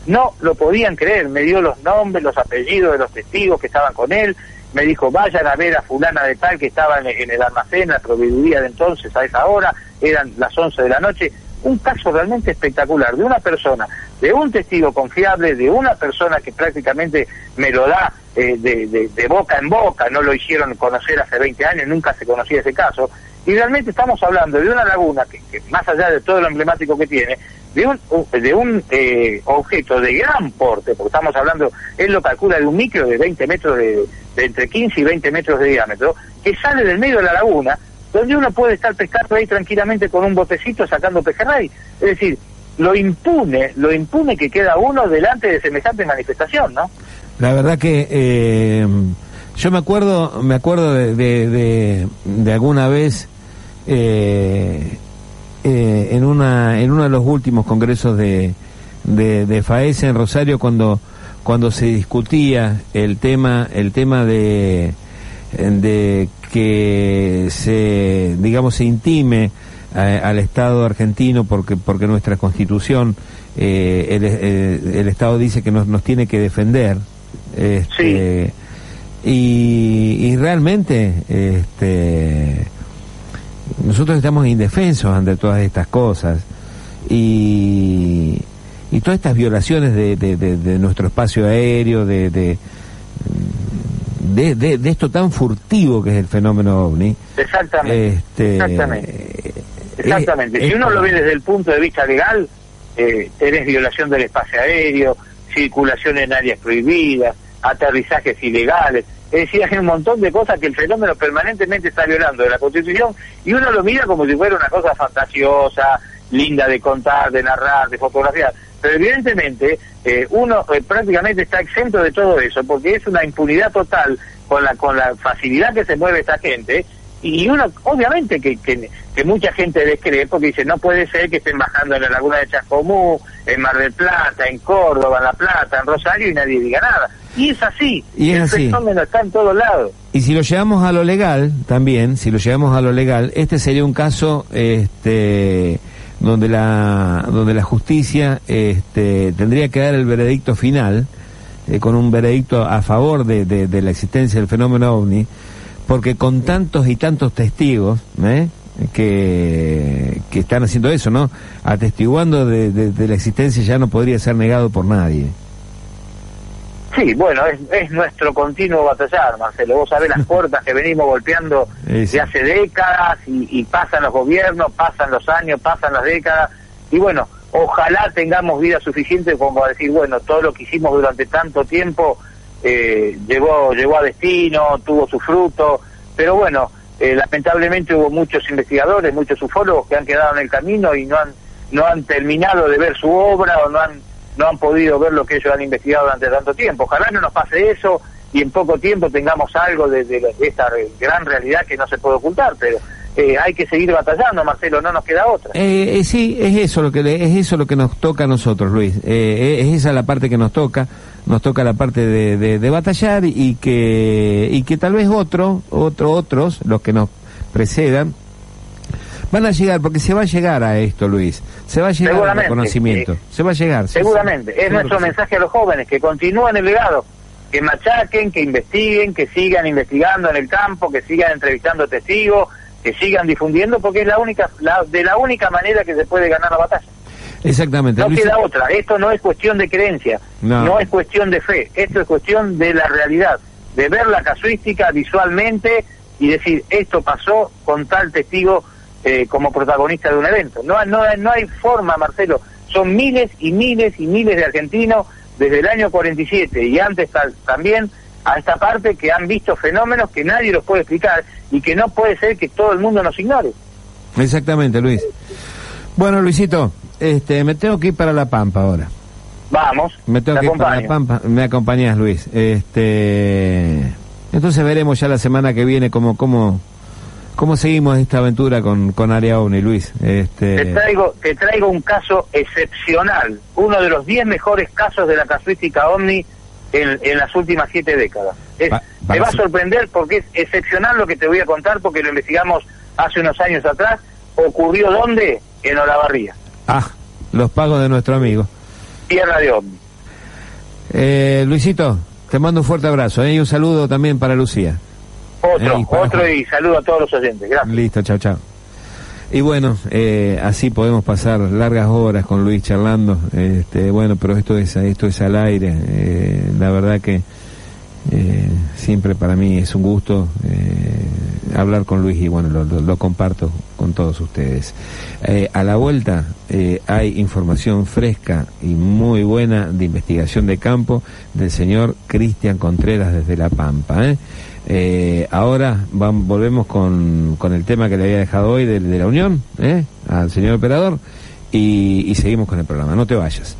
S2: No lo podían creer, me dio los nombres, los apellidos de los testigos que estaban con él, me dijo, vayan a ver a fulana de tal que estaba en, el almacén, la proveeduría de entonces a esa hora, eran las 11 de la noche. Un caso realmente espectacular de una persona, de un testigo confiable, de una persona que prácticamente me lo da eh, de, boca en boca, no lo hicieron conocer hace 20 años, nunca se conocía ese caso, y realmente estamos hablando de una laguna que, más allá de todo lo emblemático que tiene, de un, de un eh, objeto de gran porte, porque estamos hablando, él lo calcula de un micro de 20 metros de, de entre 15 y 20 metros de diámetro, que sale del medio de la laguna, donde uno puede estar pescando ahí tranquilamente con un botecito sacando pejerrey. Es decir, lo impune, lo impune que queda uno delante de semejante manifestación, ¿no?
S1: La verdad que eh, yo me acuerdo, me acuerdo de, de, de, alguna vez eh, eh, en una en uno de los últimos congresos de, de, de FAES en Rosario cuando cuando se discutía el tema el tema de de que se digamos se intime al Estado argentino porque porque nuestra Constitución eh, el, Estado dice que nos, nos tiene que defender este, y, y realmente este nosotros estamos indefensos ante todas estas cosas y y todas estas violaciones de, de, nuestro espacio aéreo, de, de, de, esto tan furtivo que es el fenómeno ovni.
S2: Exactamente. Este, exactamente. exactamente. si uno lo ve desde el punto de vista legal, eh, tenés violación del espacio aéreo, circulación en áreas prohibidas, aterrizajes ilegales. Es decir, hay un montón de cosas que el fenómeno permanentemente está violando de la Constitución y uno lo mira como si fuera una cosa fantasiosa, linda de contar, de narrar, de fotografiar. Pero evidentemente eh, uno eh, prácticamente está exento de todo eso, porque es una impunidad total con la, con la facilidad que se mueve esta gente, y uno, obviamente que, que, mucha gente descree, porque dice, no puede ser que estén bajando en la laguna de Chascomú, en Mar del Plata, en Córdoba, en La Plata, en Rosario, y nadie diga nada. Y es así,
S1: y es
S2: el fenómeno está en todos lados.
S1: Y si lo llevamos a lo legal, también, si lo llevamos a lo legal, este sería un caso, este donde la, donde la justicia este, tendría que dar el veredicto final, eh, con un veredicto a favor de, de, la existencia del fenómeno ovni, porque con tantos y tantos testigos ¿eh? que, que están haciendo eso, ¿no? Atestiguando de, de, la existencia ya no podría ser negado por nadie.
S2: Sí, bueno, es, nuestro continuo batallar, Marcelo. Vos sabés las puertas que venimos golpeando de hace décadas y, pasan los gobiernos, pasan los años, pasan las décadas. Y bueno, ojalá tengamos vida suficiente como para decir, bueno, todo lo que hicimos durante tanto tiempo eh, llegó, llegó a destino, tuvo su fruto. Pero bueno, eh, lamentablemente hubo muchos investigadores, muchos ufólogos que han quedado en el camino y no han, no han terminado de ver su obra o no han no han podido ver lo que ellos han investigado durante tanto tiempo. Ojalá no nos pase eso y en poco tiempo tengamos algo de, esta gran realidad que no se puede ocultar, pero eh, hay que seguir batallando, Marcelo, no nos queda otra.
S1: Eh, eh, sí, es eso lo que es eso lo que nos toca a nosotros, Luis. es esa la parte que nos toca, nos toca la parte de, de, batallar y que y que tal vez otro, otro, otros, los que nos precedan, van a llegar, porque se va a llegar a esto, Luis. Se va a llegar al conocimiento. se va a llegar.
S2: Seguramente. es nuestro mensaje a los jóvenes, que continúen el legado, que machaquen, que investiguen, que sigan investigando en el campo, que sigan entrevistando testigos, que sigan difundiendo, porque es la única, de la única manera que se puede ganar la batalla.
S1: Exactamente.
S2: No queda otra. Esto no es cuestión de creencia, no. no es cuestión de fe, esto es cuestión de la realidad, de ver la casuística visualmente y decir, esto pasó con tal testigo eh, como protagonista de un evento. No, no, no hay forma, Marcelo. Son miles y miles y miles de argentinos desde el año 47 y antes también a esta parte que han visto fenómenos que nadie los puede explicar y que no puede ser que todo el mundo nos ignore.
S1: Exactamente, Luis. Bueno, Luisito, este, me tengo que ir para La Pampa ahora.
S2: Vamos.
S1: Me tengo que ir para La Pampa. Me acompañas, Luis. Este, entonces veremos ya la semana que viene cómo, cómo, ¿Cómo seguimos esta aventura con, con Área OVNI, Luis?
S2: Este... Te, traigo, te traigo un caso excepcional, uno de los 10 mejores casos de la casuística OVNI en, en las últimas siete décadas. te va a sorprender porque es excepcional lo que te voy a contar porque lo investigamos hace unos años atrás. ¿Ocurrió dónde? En Olavarría.
S1: Ah, los pagos de nuestro amigo.
S2: Tierra de OVNI.
S1: Eh, Luisito, te mando un fuerte abrazo ¿eh? y un saludo también para Lucía.
S2: Otro, otro y saludo a todos los oyentes. Gracias.
S1: Listo, chao, chao. Y bueno, eh, así podemos pasar largas horas con Luis charlando. Este, bueno, pero esto es esto es al aire. Eh, la verdad que eh, siempre para mí es un gusto hablar con Luis y bueno, lo, comparto con todos ustedes. a la vuelta hay información fresca y muy buena de investigación de campo del señor Cristian Contreras desde La Pampa. Eh, ahora volvemos con, el tema que le había dejado hoy de, la unión, ¿eh? al señor operador, y seguimos con el programa. No te vayas.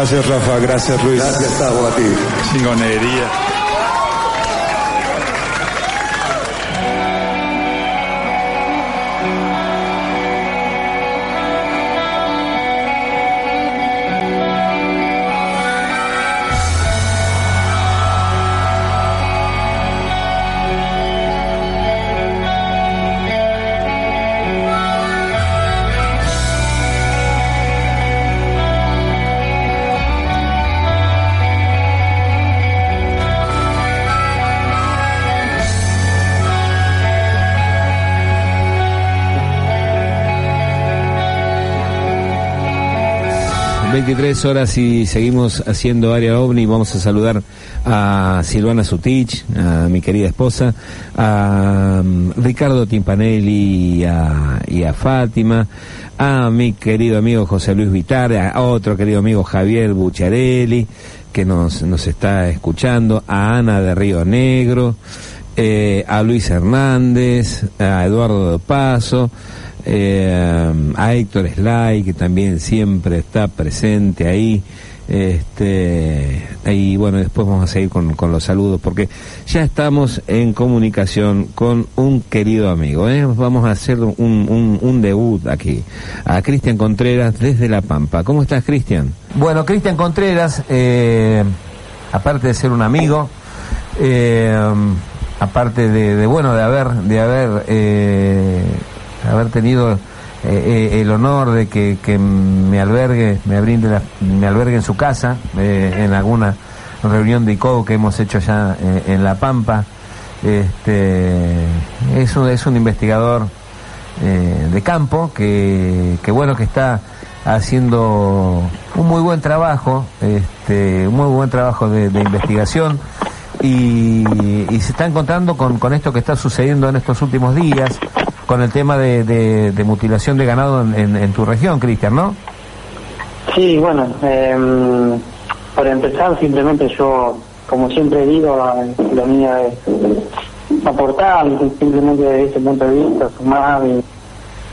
S3: Gracias, Rafa. Gracias, Luis.
S4: Gracias, Tavo, a ti.
S3: Chingonería.
S5: 23 horas y seguimos haciendo área ovni. Vamos a saludar a Silvana Sutich, a mi querida esposa, a mm, Ricardo Timpanelli y a, y a Fátima, a mi querido amigo José Luis Vitar, a otro querido amigo Javier Bucharelli, que nos, nos está escuchando, a Ana de Río Negro, eh, a Luis Hernández, a Eduardo de Paso, eh, a Héctor Sly, que también siempre está presente ahí. Este, y bueno, después vamos a seguir con, los saludos porque ya estamos en comunicación con un querido amigo. ¿eh? Vamos a hacer un, un, debut aquí. A Cristian Contreras desde La Pampa. ¿Cómo estás, Cristian?
S1: Bueno, Cristian Contreras, eh, aparte de ser un amigo, eh, aparte de, de, bueno, de haber, de haber haber tenido eh, eh, el honor de que, me albergue, me brinde me albergue en su casa, eh, en alguna reunión de ICO que hemos hecho ya en La Pampa. Este, es, un, es un investigador de campo que, que, bueno que está haciendo un muy buen trabajo, este, un muy buen trabajo de, investigación y, se está encontrando con, con esto que está sucediendo en estos últimos días, con el tema de, mutilación de ganado en, tu región, Cristian, ¿no?
S6: Sí, bueno, eh, por empezar, simplemente yo, como siempre digo, lo mío es aportar, simplemente desde ese punto de vista, sumar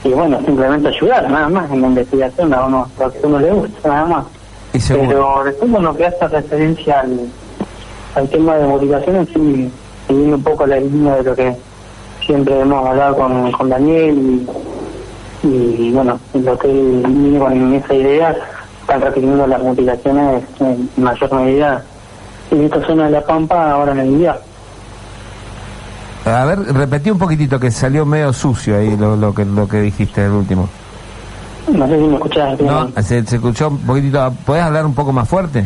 S6: y, bueno, simplemente ayudar, nada más, en la investigación, a uno, lo que a uno le gusta, nada más. Pero después, lo que hace referencia al, al tema de mutilaciones, sí, siguiendo un poco la línea de lo que siempre hemos hablado con, con Daniel y, bueno, lo que él viene con esa idea, están repitiendo las mutilaciones en mayor medida en esta zona de La Pampa ahora en el día.
S1: A ver, repetí un poquitito que salió medio sucio ahí lo, lo que lo que dijiste el último.
S6: No sé si me escuchas.
S1: No, se, se escuchó un poquitito. ¿Puedes hablar un poco más fuerte?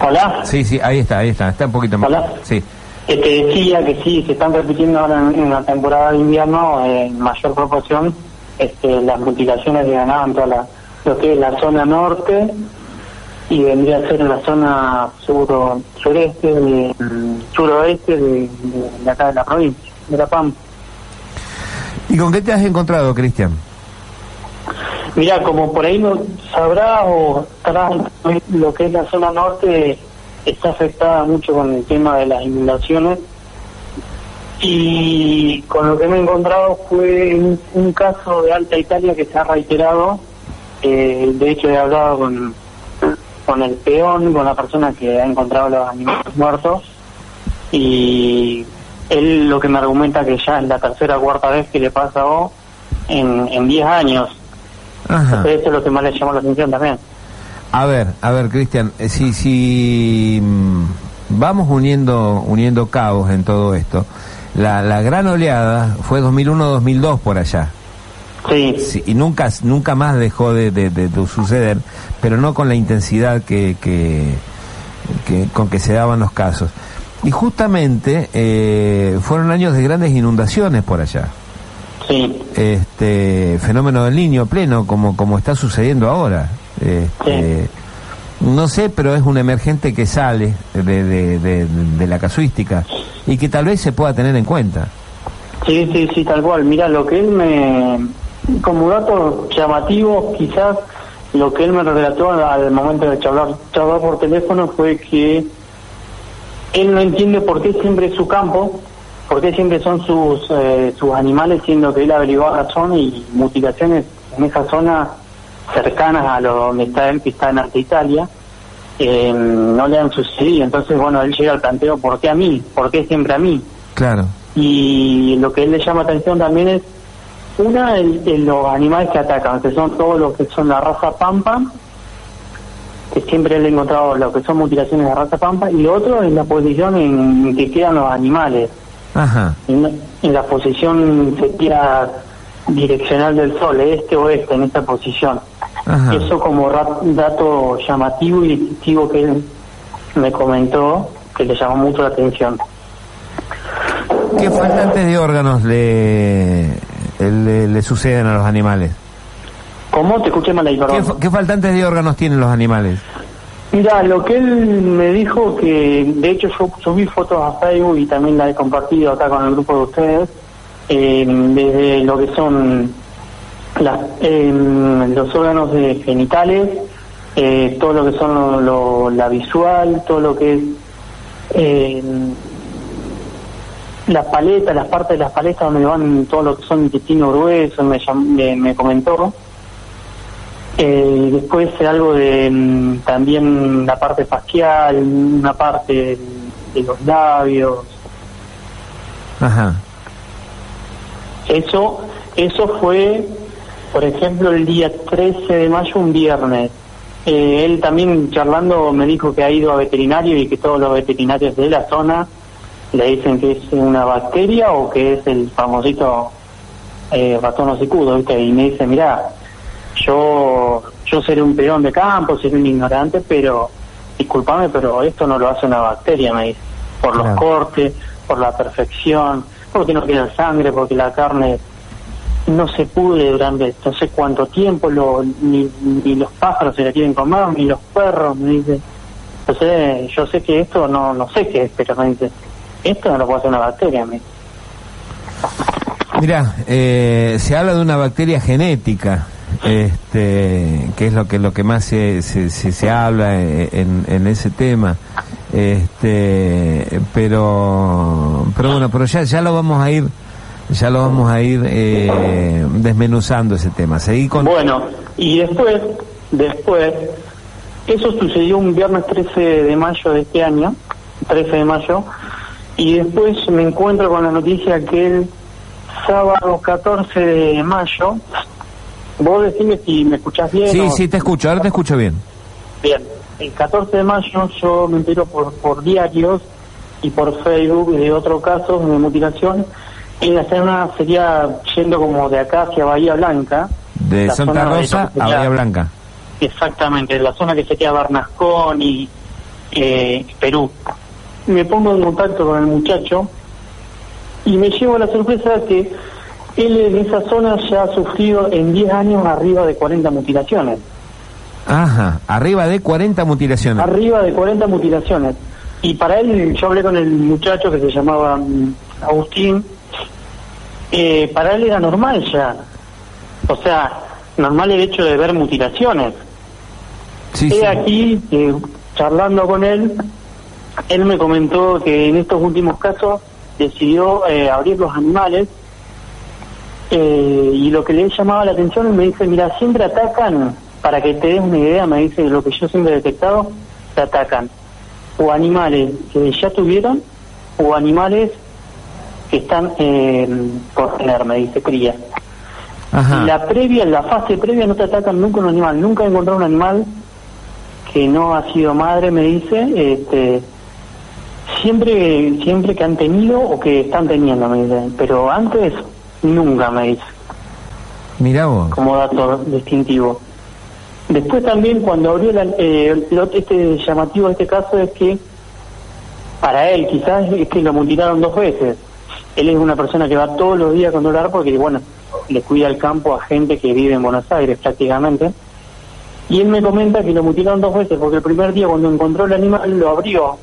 S6: Hola.
S1: Sí, sí, ahí está, ahí está, está un poquito más.
S6: Hola.
S1: Sí
S6: que te decía que sí, se están repitiendo ahora en, la temporada de invierno en mayor proporción este, las mutilaciones de ganado en toda lo que es la zona norte y vendría a ser en la zona sur sureste, de, suroeste de, de, acá de la provincia, de La Pampa.
S1: ¿Y con qué te has encontrado, Cristian?
S6: Mira, como por ahí no sabrás o estarás lo que es la zona norte está afectada mucho con el tema de las inundaciones y con lo que me he encontrado fue un, caso de Alta Italia que se ha reiterado. Eh, de hecho, he hablado con, con el peón, con la persona que ha encontrado los animales muertos y él lo que me argumenta que ya es la tercera o cuarta vez que le pasa en, en 10 años. eso es lo que más le llamó la atención también.
S1: A ver, a ver, Cristian, eh, si, si mm, vamos uniendo, uniendo cabos en todo esto, la, la gran oleada fue 2001-2002 por allá.
S6: Sí.
S1: Y nunca, nunca más dejó de, de, suceder, pero no con la intensidad que, que, con que se daban los casos. Y justamente eh, fueron años de grandes inundaciones por allá.
S6: Sí.
S1: Este fenómeno del niño pleno, como, como está sucediendo ahora. Este, no sé, pero es un emergente que sale de, de, la casuística y que tal vez se pueda tener en cuenta.
S6: Sí, sí, sí, tal cual. Mira, lo que él me, como dato llamativo, quizás lo que él me relató al momento de charlar, charlar por teléfono fue que él no entiende por qué siempre es su campo, por qué siempre son sus, eh, sus animales, siendo que él averiguó razón y mutilaciones en esa zona cercanas a lo donde está él, que está en Arte Italia, eh, no le han sucedido. Entonces, bueno, él llega al planteo, ¿por qué a mí? ¿Por qué siempre a mí?
S7: Claro.
S6: Y lo que él le llama atención también es, una, de los animales que atacan, que son todos los que son la raza Pampa, que siempre le he encontrado lo que son mutilaciones de raza Pampa, y lo otro es la posición en que quedan los animales.
S7: Ajá.
S6: En, la posición sería direccional del sol, este-oeste, en esta posición. Eso como dato llamativo y distintivo que él me comentó, que le llamó mucho la atención.
S7: ¿Qué faltantes de órganos le, le, suceden a los animales?
S6: ¿Cómo? Te escuché mal ahí,
S7: perdón. ¿Qué, faltantes de órganos tienen los animales?
S6: Mira, lo que él me dijo que, de hecho yo subí fotos a Facebook y también la he compartido acá con el grupo de ustedes, eh, desde lo que son las, em, los órganos de genitales, eh, todo lo que son la visual, todo lo que es eh, las paletas, las partes de las paletas donde van todo lo que son intestino grueso, me, me, comentó. Eh, después algo de mm, también la parte facial, una parte de los labios.
S7: Ajá.
S6: Eso, eso fue, por ejemplo, el día 13 de mayo, un viernes. Eh, él también charlando me dijo que ha ido a veterinario y que todos los veterinarios de la zona le dicen que es una bacteria o que es el famosito eh, ratón hocicudo, ¿viste? Y me dice, mira, yo yo seré un peón de campo, seré un ignorante, pero discúlpame, pero esto no lo hace una bacteria, me dice, por los cortes, por la perfección, porque no queda sangre, porque la carne no se pudre durante no sé cuánto tiempo, lo, ni, ni los pájaros se la quieren comer, ni los perros, me dice. Entonces, yo sé que esto no, no sé qué es, pero me dice, esto no lo puede hacer una bacteria. Me...
S7: Mira, eh, se habla de una bacteria genética, este, que es lo que lo que más se, se, se, habla en, en, ese tema, este, pero pero bueno, pero ya ya lo vamos a ir ya lo vamos a ir eh, desmenuzando ese tema. Seguí con
S6: bueno y después después eso sucedió un viernes 13 de mayo de este año, 13 de mayo y después me encuentro con la noticia que el sábado 14 de mayo, vos decime si me escuchás bien.
S7: Sí, sí, te escucho, ahora te escucho bien.
S6: Bien, el 14 de mayo yo me entero por, por diarios y por Facebook de otro caso de mutilación. En la escena sería yendo como de acá hacia Bahía Blanca.
S7: De Santa Rosa a Bahía Blanca.
S6: Exactamente, la zona que sería Barnascón y eh, Perú me pongo en contacto con el muchacho y me llevo la sorpresa que él en esa zona ya ha sufrido en 10 años arriba de 40 mutilaciones.
S7: Ajá, arriba de 40 mutilaciones.
S6: Arriba de 40 mutilaciones. Y para él, yo hablé con el muchacho que se llamaba mm, Agustín, eh, para él era normal ya. O sea, normal el hecho de ver mutilaciones. Sí, He aquí, eh, charlando con él, él me comentó que en estos últimos casos decidió eh, abrir los animales eh, y lo que le llamaba la atención me dice, mira, siempre atacan, para que te des una idea, me dice, lo que yo siempre he detectado, te atacan o animales que ya tuvieron o animales están eh, por tener, me dice, cría. La previa, la fase previa no te atacan nunca un animal, nunca he encontrado un animal que no ha sido madre, me dice, este, siempre siempre que han tenido o que están teniendo, me dicen. Pero antes, nunca me dice.
S7: Mira vos.
S6: Como dato distintivo. Después también cuando abrió la, eh, este llamativo de este caso es que para él quizás es que lo mutilaron dos veces. Él es una persona que va todos los días a controlar porque, bueno, le cuida el campo a gente que vive en Buenos Aires prácticamente. Y él me comenta que lo mutilaron dos veces porque el primer día cuando encontró el animal lo abrió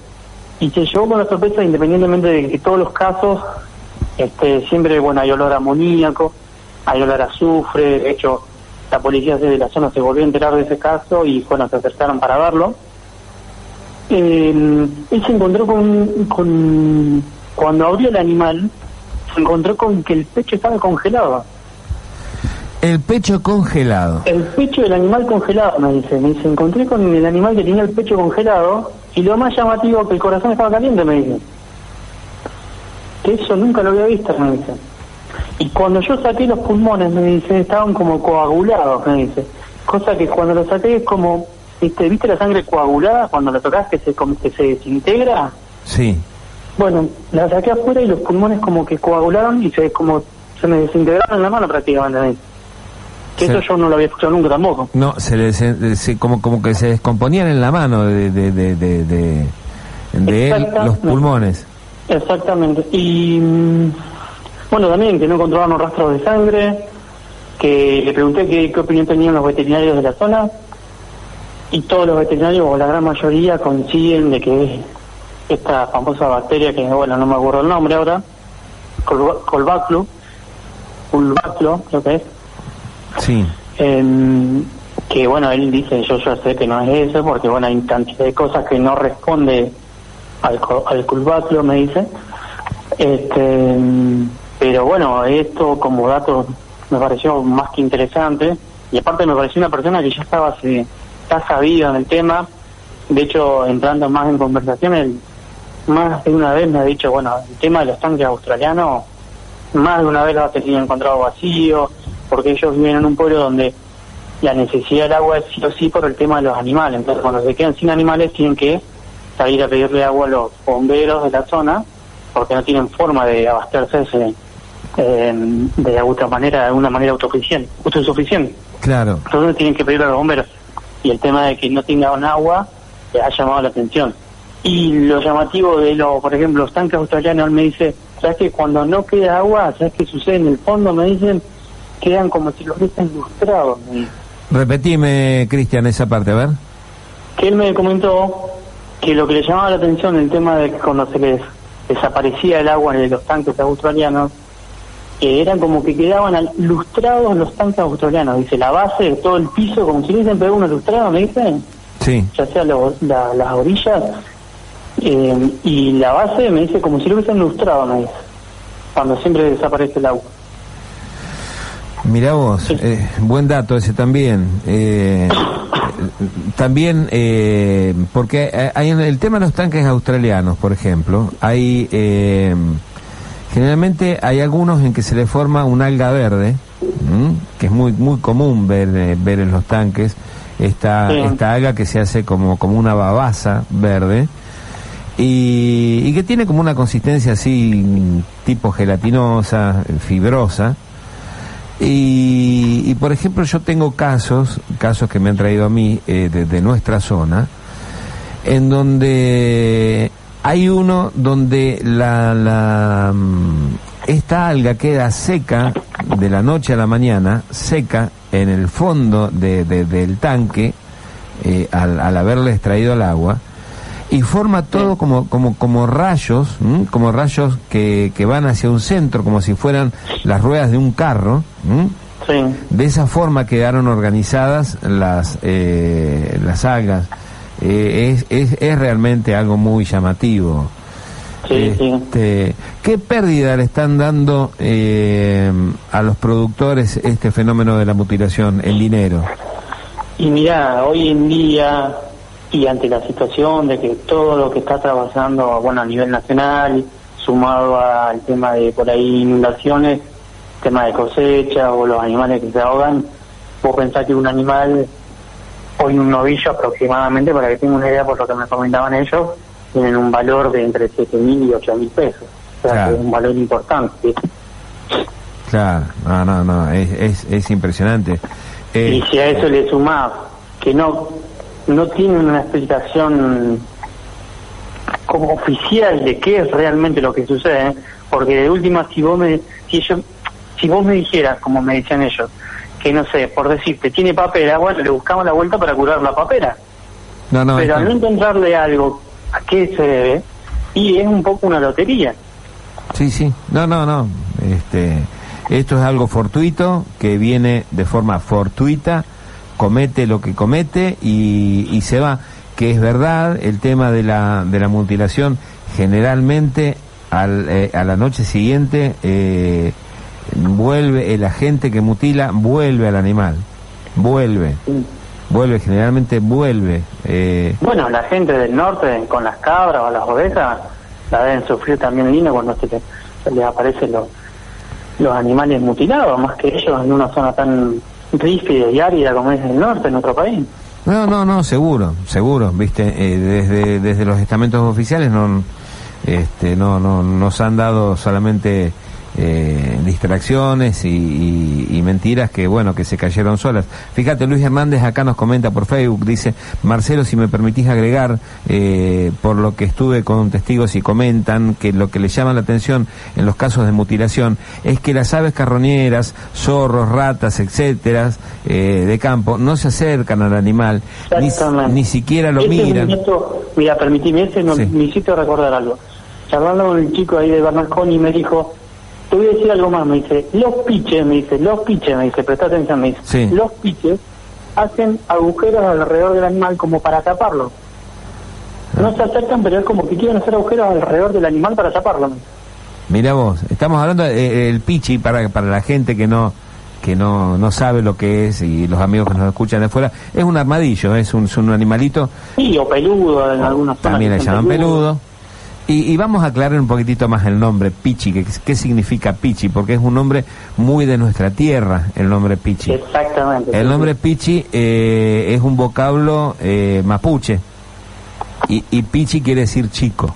S6: y se llevó con la sorpresa independientemente de que todos los casos este siempre bueno hay olor a amoníaco hay olor a azufre de hecho la policía de la zona se volvió a enterar de ese caso y bueno se acercaron para verlo eh, él se encontró con, con cuando abrió el animal se encontró con que el pecho estaba congelado
S1: El pecho congelado.
S6: El pecho del animal congelado, me dice. Me dice, encontré con el animal que tenía el pecho congelado y lo más llamativo que el corazón estaba caliente, me dice. Que eso nunca lo había visto, me dice. Y cuando yo saqué los pulmones, me dice, estaban como coagulados, me dice. Cosa que cuando lo saqué es como, ¿viste, ¿viste la sangre coagulada cuando la tocas que se, que se desintegra?
S1: Sí.
S6: Bueno, la saqué afuera y los pulmones como que coagularon y se como se me desintegraron en la mano prácticamente. Que eso yo no lo había escuchado nunca tampoco.
S1: No, se, le, se como como que se descomponían en la mano de de, de, de, de, él los pulmones.
S6: Exactamente. Y mm, bueno, también que no encontraban rastros de sangre, que le pregunté qué, qué opinión tenían los veterinarios de la zona y todos los veterinarios o la gran mayoría coinciden de que esta famosa bacteria que bueno no me acuerdo el nombre ahora colbaclo pulbaclo creo que es.
S1: Sí.
S6: Em, que bueno él dice yo ya sé que no es eso porque bueno hay cantidad de cosas que no responde al al culbaclo me dice. Este pero bueno esto como dato me pareció más que interesante. Y aparte me pareció una persona que ya estaba así, está sabido en el tema. De hecho entrando más en conversación él más de una vez me ha dicho, bueno, el tema de los tanques australianos, más de una vez lo ha tenido encontrado vacío, porque ellos viven en un pueblo donde la necesidad del agua es sí o sí por el tema de los animales. Entonces, cuando se quedan sin animales, tienen que salir a pedirle agua a los bomberos de la zona, porque no tienen forma de abastecerse eh, de otra manera, de una manera autosuficiente. autosuficiente.
S1: Claro.
S6: Entonces tienen que pedirle a los bomberos. Y el tema de que no tengan agua les ha llamado la atención. Y lo llamativo de lo, por ejemplo, los tanques australianos, él me dice, ¿sabes que cuando no queda agua, ¿sabes qué sucede en el fondo? Me dicen, quedan como si los hubiesen ilustrados.
S1: Repetime, Cristian, esa parte, a ver.
S6: Que él me comentó que lo que le llamaba la atención el tema de que cuando se les desaparecía el agua en los tanques australianos, que eran como que quedaban lustrados los tanques australianos. Dice, la base, todo el piso, como si hubiesen pegado uno lustrado, me dicen.
S1: Sí.
S6: Ya sea las orillas, eh, y la base me dice como si lo hubiesen ilustrado, me dice, cuando siempre desaparece el agua.
S1: Mira vos, eh, buen dato ese también. Eh, también, eh, porque hay en el tema de los tanques australianos, por ejemplo, hay generalmente hay algunos en que se le forma un alga verde, que es muy muy común ver ver en los tanques esta esta alga que se hace como como una babasa verde y, que tiene como una consistencia así tipo gelatinosa, fibrosa. Y, por ejemplo yo tengo casos, casos que me han traído a mí eh, de, nuestra zona, en donde hay uno donde la, la mm, esta alga queda seca de la noche a la mañana, seca en el fondo de, del tanque eh, al, al haberle extraído el agua y forma todo como, como, como rayos, como rayos que, que van hacia un centro, como si fueran las ruedas de un carro. De esa forma quedaron organizadas las, eh, las algas. Eh, es, es, es, realmente algo muy llamativo. Este, ¿Qué pérdida le están dando eh, a los productores este fenómeno de la mutilación en dinero?
S6: Y mira, hoy en día y ante la situación de que todo lo que está trabajando bueno a nivel nacional sumado al tema de por ahí inundaciones tema de cosecha o los animales que se ahogan vos pensás que un animal hoy un novillo aproximadamente para que tenga una idea por lo que me comentaban ellos tienen un valor de entre siete mil y ocho mil pesos. O sea que es un valor importante.
S1: Claro no no no es es, es impresionante.
S6: Y eh, si a eso le sumás que no no tienen una explicación como oficial de qué es realmente lo que sucede, porque de última si vos me si yo si vos me dijeras, como me decían ellos, que no sé, por decirte, tiene papera, bueno, le buscamos la vuelta para curar la papera.
S1: No, no,
S6: Pero al no encontrarle algo a qué se debe, y es un poco una lotería.
S1: Sí, sí. No, no, no. Este esto es algo fortuito que viene de forma fortuita comete lo que comete y, se va. Que es verdad, el tema de la, de la mutilación generalmente al, eh, a la noche siguiente eh, vuelve, el agente que mutila vuelve al animal, vuelve. Vuelve, generalmente vuelve.
S6: Eh. Bueno, la gente del norte con las cabras o las ovejas la deben sufrir también lindo cuando se, les aparecen los animales mutilados, más que ellos en una zona tan rígida y árida como es el norte, en otro país.
S1: No, no, no, seguro, seguro, viste, eh, desde, desde los estamentos oficiales no, este, no, no, nos han dado solamente eh, distracciones y, mentiras que bueno que se cayeron solas. Fíjate, Luis Hernández acá nos comenta por Facebook, dice, Marcelo, si me permitís agregar, eh, por lo que estuve con testigos y comentan que lo que le llama la atención en los casos de mutilación es que las aves carroñeras, zorros, ratas, etcétera, eh, de campo, no se acercan al animal, ni, siquiera lo miran.
S6: mira, permitime, ese no, necesito recordar algo. Charlando con el chico ahí de Bernasconi me dijo, te voy a decir algo más, me dice, los piches, me dice, los piches, me dice, presta atención, me dice, los piches hacen agujeros alrededor del animal como para taparlo. No se acercan, pero es como que quieren hacer agujeros alrededor del animal para taparlo.
S1: Mira vos, estamos hablando del pichi para, para la gente que no que no, no sabe lo que es y los amigos que nos escuchan de afuera, es un armadillo, es un, un animalito.
S6: Sí, o peludo en algunas.
S1: También le llaman peludo y, vamos a aclarar un poquitito más el nombre Pichi, que, qué significa Pichi, porque es un nombre muy de nuestra tierra, el nombre Pichi.
S6: Exactamente.
S1: El nombre Pichi eh, es un vocablo eh, mapuche y, y, Pichi quiere decir chico,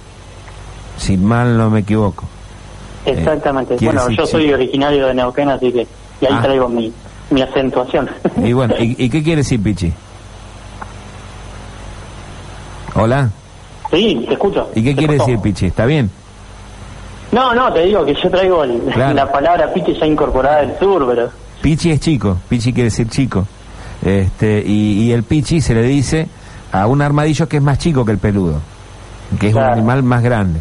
S1: si mal no me equivoco.
S6: Exactamente. bueno, yo soy originario de Neuquén, así que y ahí ah. traigo mi, mi acentuación.
S1: Y bueno, ¿y, ¿y qué quiere decir Pichi? Hola.
S6: Sí, te escucho.
S1: ¿Y qué quiere decir Pichi? ¿Está bien?
S6: No, no, te digo que yo traigo la palabra Pichi ya incorporada del sur, pero...
S1: Pichi es chico, Pichi quiere decir chico. Este, y, el Pichi se le dice a un armadillo que es más chico que el peludo, que es un animal más grande.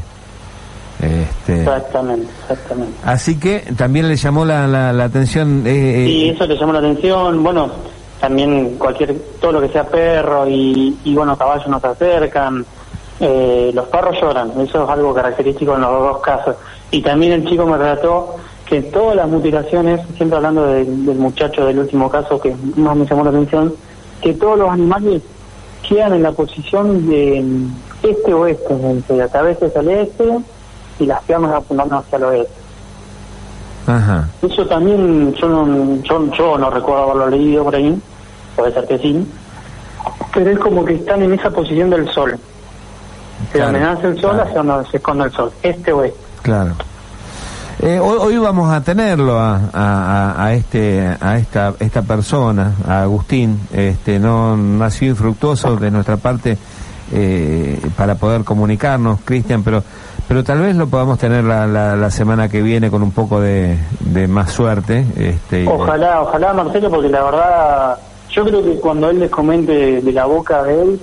S6: Este, exactamente, exactamente.
S1: Así que también le llamó la, la, atención.
S6: Eh, sí, eso le llamó la atención. Bueno, también cualquier, todo lo que sea perro y, y bueno, caballos no se acercan. Eh, los perros lloran, eso es algo característico en los dos casos. Y también el chico me relató que todas las mutilaciones, siempre hablando del muchacho del último caso que más me llamó la atención, que todos los animales quedan en la posición de este o este, la cabeza es al este y las piernas apuntando hacia el oeste. Eso también yo no, yo, yo no recuerdo haberlo leído por ahí, puede ser que sí, pero es como que están en esa posición del sol donde nace el sol hacia donde se esconde el sol, este o este.
S1: Claro. Eh, hoy, vamos a tenerlo a, a, este a esta esta persona, a Agustín. Este no, ha sido infructuoso de nuestra parte eh, para poder comunicarnos, Cristian, pero pero tal vez lo podamos tener la, la, semana que viene con un poco de, de más suerte. Este,
S6: ojalá, ojalá Marcelo, porque la verdad yo creo que cuando él les comente de la boca de él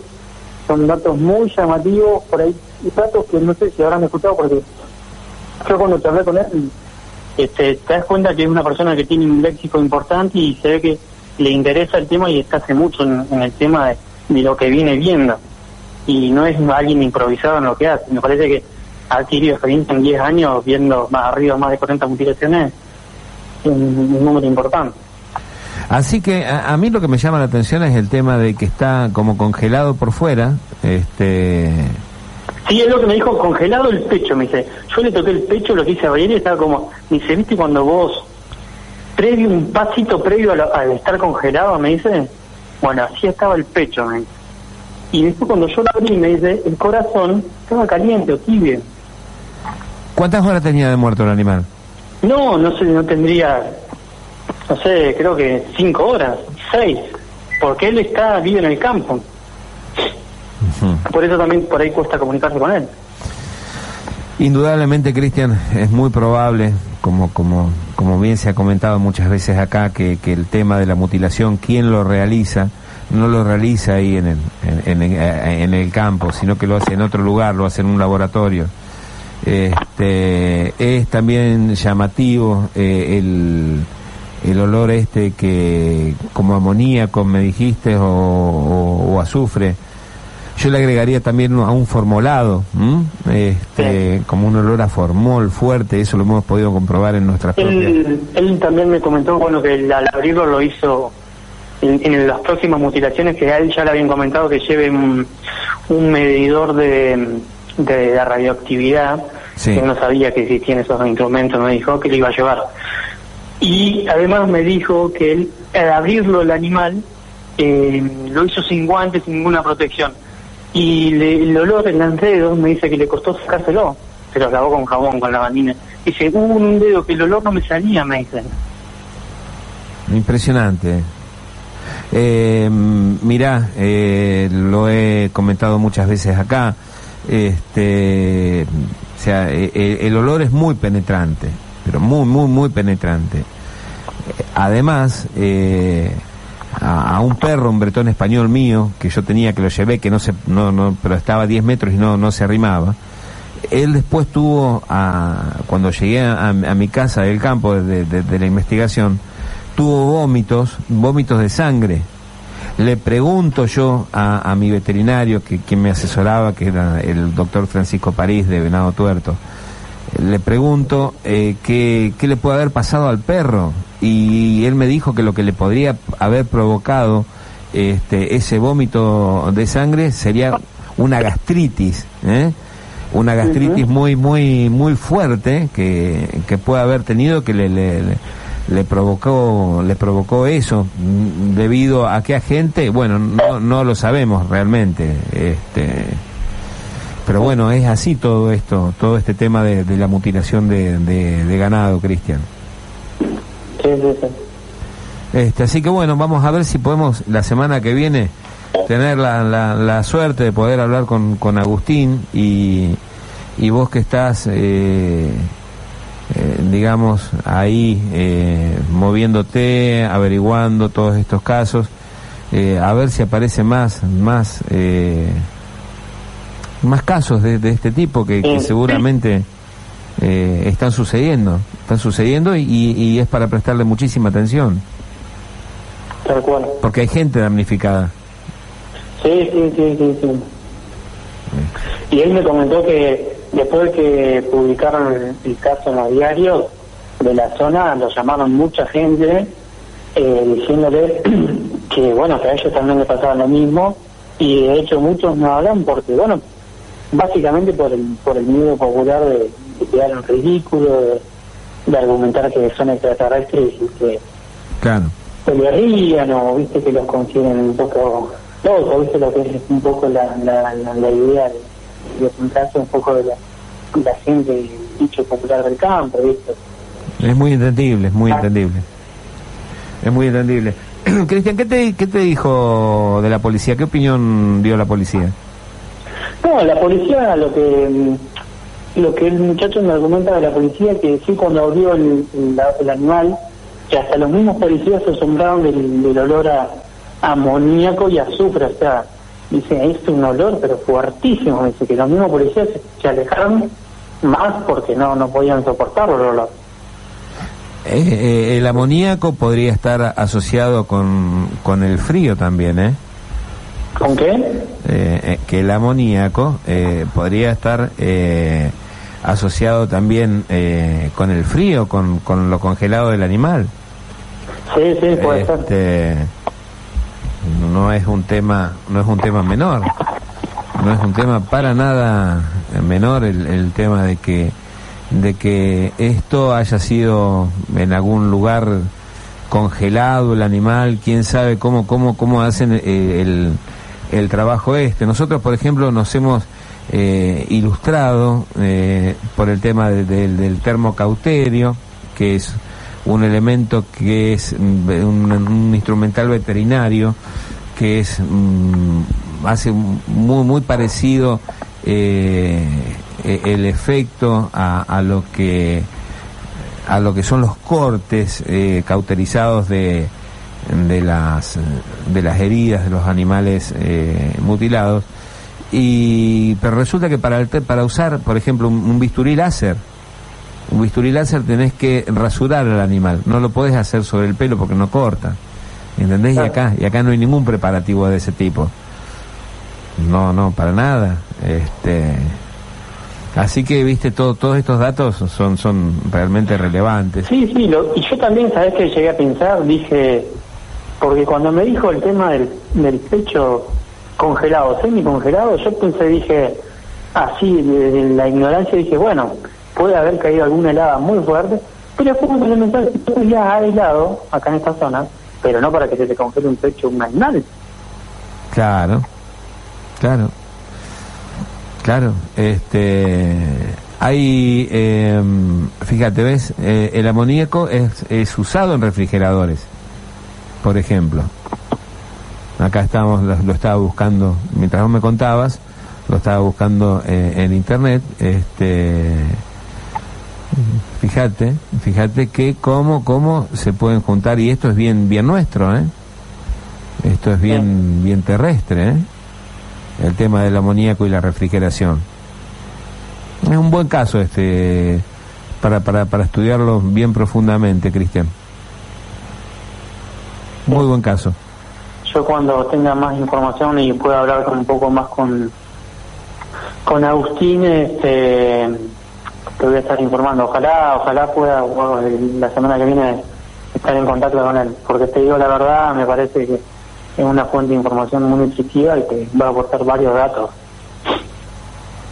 S6: son datos muy llamativos, por ahí, y datos que no sé si habrán escuchado, porque yo cuando te hablé con él, este, te das cuenta que es una persona que tiene un léxico importante y se ve que le interesa el tema y está hace mucho en, el tema de, lo que viene viendo. Y no es alguien improvisado en lo que hace. Me parece que ha adquirido experiencia en 10 años viendo más arriba más de 40 mutilaciones, un número importante.
S1: Así que a, mí lo que me llama la atención es el tema de que está como congelado por fuera. Este...
S6: Sí, es lo que me dijo, congelado el pecho, me dice. Yo le toqué el pecho, lo que hice a y estaba como, me dice, ¿viste cuando vos, previo, un pasito previo al, estar congelado, me dice? Bueno, así estaba el pecho, me dice. Y después cuando yo lo abrí, me dice, el corazón estaba caliente o tibio.
S1: ¿Cuántas horas tenía de muerto el animal?
S6: No, no sé, no tendría no sé, creo que cinco horas, seis, porque él está, vive en el campo. Por eso también por ahí cuesta comunicarse con él.
S1: Indudablemente, Cristian, es muy probable, como, como, como bien se ha comentado muchas veces acá, que, que el tema de la mutilación, quién lo realiza, no lo realiza ahí en el, en, en, el campo, sino que lo hace en otro lugar, lo hace en un laboratorio. Este, es también llamativo eh, el el olor este que como amoníaco me dijiste o, azufre. Yo le agregaría también a un formolado, este, como un olor a formol fuerte, eso lo hemos podido comprobar en nuestras
S6: él, Él también me comentó, bueno, que al abrirlo lo hizo en, las próximas mutilaciones, que a él ya le habían comentado que lleve un, medidor de, de, radioactividad, que no sabía que existían esos instrumentos, me dijo que le iba a llevar. Y además me dijo que él, al abrirlo el animal, eh, lo hizo sin guantes, sin ninguna protección. Y el olor en los dedos me dice que le costó sacárselo. Se lo lavó con jabón, con la bandina. Dice, hubo un dedo que el olor no me salía, me dicen.
S1: Impresionante. Eh, mirá, eh, lo he comentado muchas veces acá. Este, o sea, e, e, el olor es muy penetrante, muy, muy, muy penetrante. Además, eh, a, un perro, un bretón español mío, que yo tenía, que lo llevé, que no se, no, no, pero estaba a 10 metros y no, no se arrimaba. Él después tuvo, a, cuando llegué a, mi casa del campo de, de, la investigación, tuvo vómitos, vómitos de sangre. Le pregunto yo a, mi veterinario, que quien me asesoraba, que era el doctor Francisco París de Venado Tuerto, le pregunto eh, qué, qué le puede haber pasado al perro y él me dijo que lo que le podría haber provocado este, ese vómito de sangre sería una gastritis, ¿eh? una gastritis muy muy muy fuerte que, que puede haber tenido que le, le, le, provocó le provocó eso. Debido a qué agente bueno no, no lo sabemos realmente este pero bueno. es así todo esto todo este tema de, la mutilación de, de ganado Cristian. Este, así que bueno, vamos a ver si podemos la semana que viene tener la, la, suerte de poder hablar con, con Agustín y, y vos que estás, eh, eh, digamos, ahí eh, moviéndote, averiguando todos estos casos, a ver si aparece más, más, más casos de, de este tipo que, que seguramente eh, están sucediendo, están sucediendo y, es para prestarle muchísima atención.
S6: Tal cual.
S1: Porque hay gente damnificada.
S6: Sí, sí, sí, sí, sí. Y él me comentó que después de que publicaron el, caso en los diarios de la zona, lo llamaron mucha gente eh, diciéndole que, bueno, que a ellos también le pasaba lo mismo y de hecho muchos no hablan porque, bueno, básicamente por el, por el miedo popular de, quedar en ridículo, de, argumentar que son extraterrestres y que
S1: claro.
S6: se le rían o viste que los consideren un poco locos, viste lo que es un poco la, la, la, idea de, de apuntarse un poco de la, la gente, dicho popular del campo, viste.
S1: Es muy entendible, es muy ah. entendible. Es muy entendible. Cristian, ¿qué te, ¿qué te dijo de la policía? ¿Qué opinión dio la policía?
S6: No, la policía lo que lo que el muchacho me argumenta de la policía que sí cuando abrió el, el, animal que hasta los mismos policías se asombraron del, olor a, amoníaco y azufre o sea dice es un olor pero fuertísimo dice que los mismos policías se, alejaron más porque no no podían soportarlo el olor
S1: eh, eh, el amoníaco podría estar asociado con, con el frío también, ¿eh?
S6: ¿Con qué?
S1: Eh, que el amoníaco podría estar asociado también eh, con el frío, con, con lo congelado del animal.
S6: Sí, sí, puede
S1: este, No es un tema, no es un tema menor, no es un tema para nada menor el, el tema de que de que esto haya sido en algún lugar congelado el animal, quién sabe cómo cómo cómo hacen eh, el, el trabajo este. Nosotros, por ejemplo, nos hemos eh, ilustrado eh, por el tema del termocauterio, que es un elemento que es mm, un, instrumental veterinario que es mm, hace muy muy parecido eh, el efecto a, lo que a lo que son los cortes cauterizados de de las de las heridas de los animales mutilados y, pero resulta que para, para usar, por ejemplo, un, bisturí láser, un bisturí láser tenés que rasurar al animal, no lo podés hacer sobre el pelo porque no corta. ¿Entendés? Y acá, y acá no hay ningún preparativo de ese tipo. no, no, para nada. Este, así que, viste, todo, todos estos datos son, son realmente relevantes.
S6: Sí, sí, lo, y yo también, ¿sabes que Llegué a pensar, dije, porque cuando me dijo el tema del, del pecho congelado, semi congelado, yo pensé, dije, así, de, la ignorancia, dije, bueno, puede haber caído alguna helada muy fuerte, pero fue un elemental que ya aislado acá en esta zona, pero no para que se te congele un pecho un animal.
S1: Claro, claro, claro, este, hay, eh, fíjate, ves, eh, el amoníaco es, es usado en refrigeradores, por ejemplo. Acá estamos, lo, estaba buscando, mientras vos me contabas, lo estaba buscando eh, en internet, este fíjate, fíjate que cómo, cómo se pueden juntar, y esto es bien, bien nuestro, ¿eh? Esto es bien, bien terrestre, ¿eh? El tema del amoníaco y la refrigeración. Es un buen caso este para, para, para estudiarlo bien profundamente, Cristian. Muy buen caso.
S6: Yo cuando tenga más información y pueda hablar con un poco más con con Agustín, este te voy a estar informando. Ojalá, ojalá pueda la semana que viene estar en contacto con él, porque te digo la verdad, me parece que es una fuente de información muy nutritiva y que va a aportar varios datos.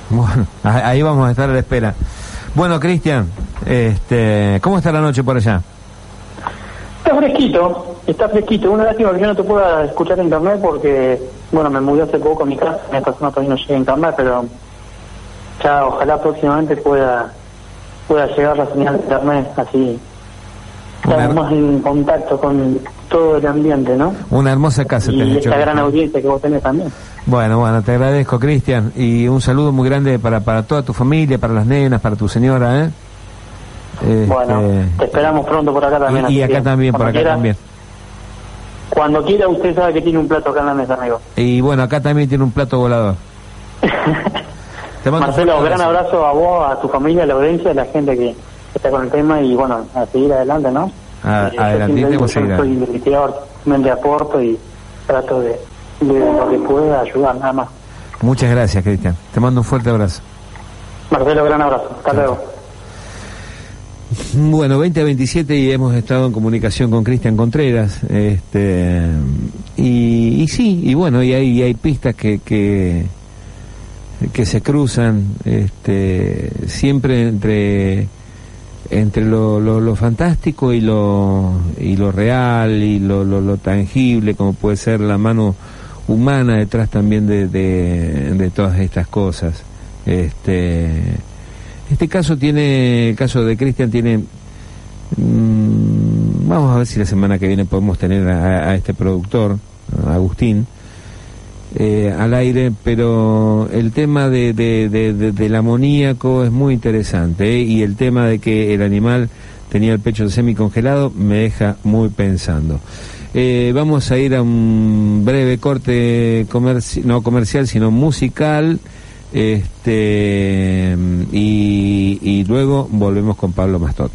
S1: Bueno, ahí vamos a estar a la espera. Bueno, Cristian, este, ¿cómo está la noche por allá?
S6: Está fresquito, está fresquito. Una lástima que yo no te pueda escuchar en internet porque, bueno, me mudé hace poco a mi casa, esta zona todavía no llega internet, pero ya ojalá próximamente pueda pueda llegar la señal de internet así estamos en contacto con todo el ambiente, ¿no?
S1: Una hermosa casa.
S6: Y esta gran audiencia que vos tenés también.
S1: Bueno, bueno, te agradezco, Cristian, y un saludo muy grande para, para toda tu familia, para las nenas, para tu señora, ¿eh?
S6: bueno, este, te esperamos pronto por acá también.
S1: Y, acá también, por acá también.
S6: Cuando quiera, usted sabe que tiene un plato acá en la mesa, amigo.
S1: Y bueno, acá también tiene un plato volador.
S6: Marcelo, un gran abrazo a vos, a tu familia, a la audiencia, a la gente que está con el tema y bueno, a seguir adelante, ¿no?
S1: Ah, adelante,
S6: yo soy investigador, me aporto y trato de, de lo que pueda ayudar, nada más.
S1: Muchas gracias, Cristian. Te mando un fuerte abrazo.
S6: Marcelo, gran abrazo. Hasta luego.
S1: Bueno, 20 a 27 y hemos estado en comunicación con Cristian Contreras. Este, y, y, sí, y bueno, y hay, hay pistas que, que, que se cruzan este, siempre entre entre lo, lo, fantástico y lo, y lo real y lo, lo, tangible, como puede ser la mano humana detrás también de, de, todas estas cosas. Este, este caso tiene, el caso de Cristian tiene, mm, vamos a ver si la semana que viene podemos tener a, a este productor, Agustín, eh, al aire, pero el tema de, del amoníaco es muy interesante ¿eh? y el tema de que el animal tenía el pecho semicongelado me deja muy pensando. Eh, vamos a ir a un breve corte no comercial, sino musical. Este, y, y luego volvemos con Pablo Mastot.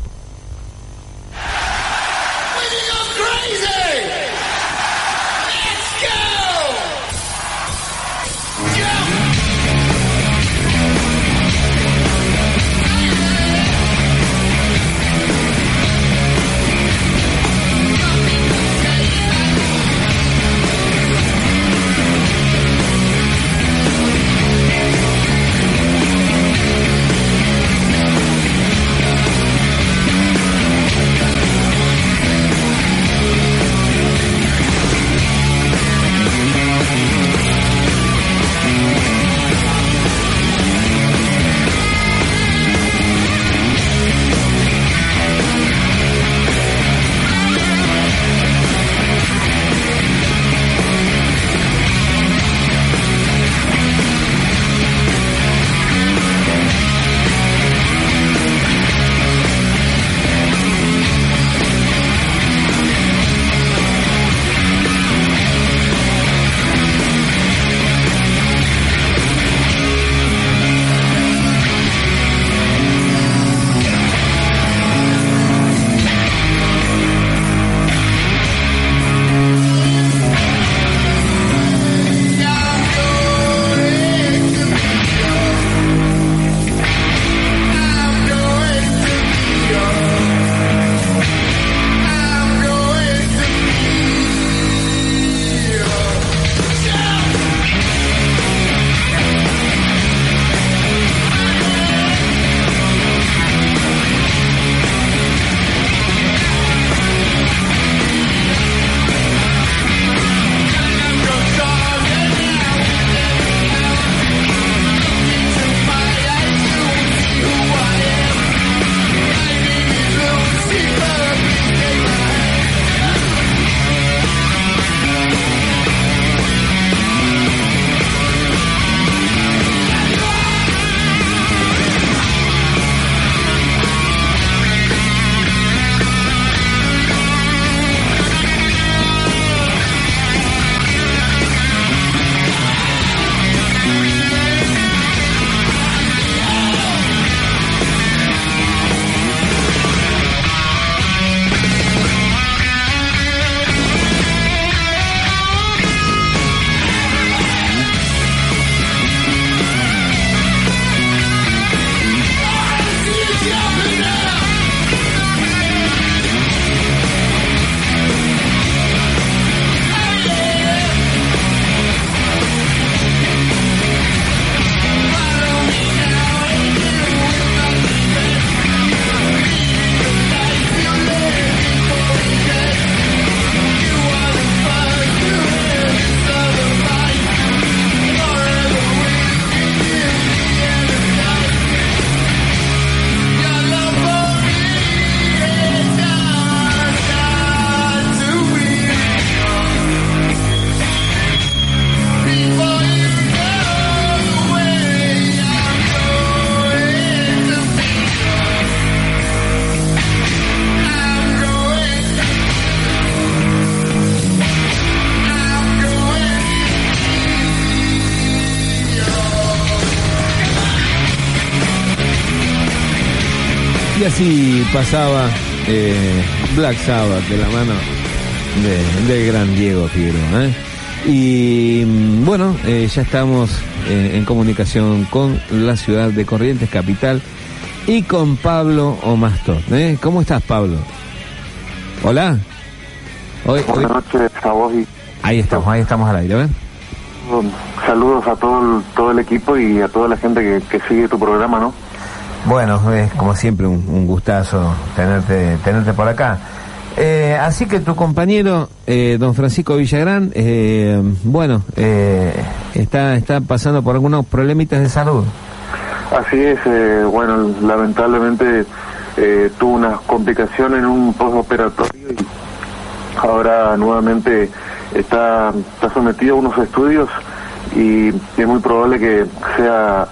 S8: Pasaba eh, Black Sabbath de la mano del gran Diego Figueroa. ¿eh? Y mm, bueno, eh, ya estamos en comunicación con la ciudad de Corrientes, capital, y con Pablo Omastor. ¿Cómo estás, Pablo? Hola.
S9: Buenas noches a vos y...
S8: Ahí estamos, ahí estamos al aire,
S9: Saludos a todo el, todo el equipo y a toda la gente que, que sigue tu programa, ¿no?
S1: Bueno, es como siempre un, gustazo tenerte, tenerte por acá. Eh, así que tu compañero, eh, don Francisco Villagrán, eh, bueno, está, está pasando por algunos problemitas de salud.
S9: Así es, bueno, lamentablemente tuvo una complicación en un postoperatorio y ahora nuevamente está, está sometido a unos estudios y es muy probable que sea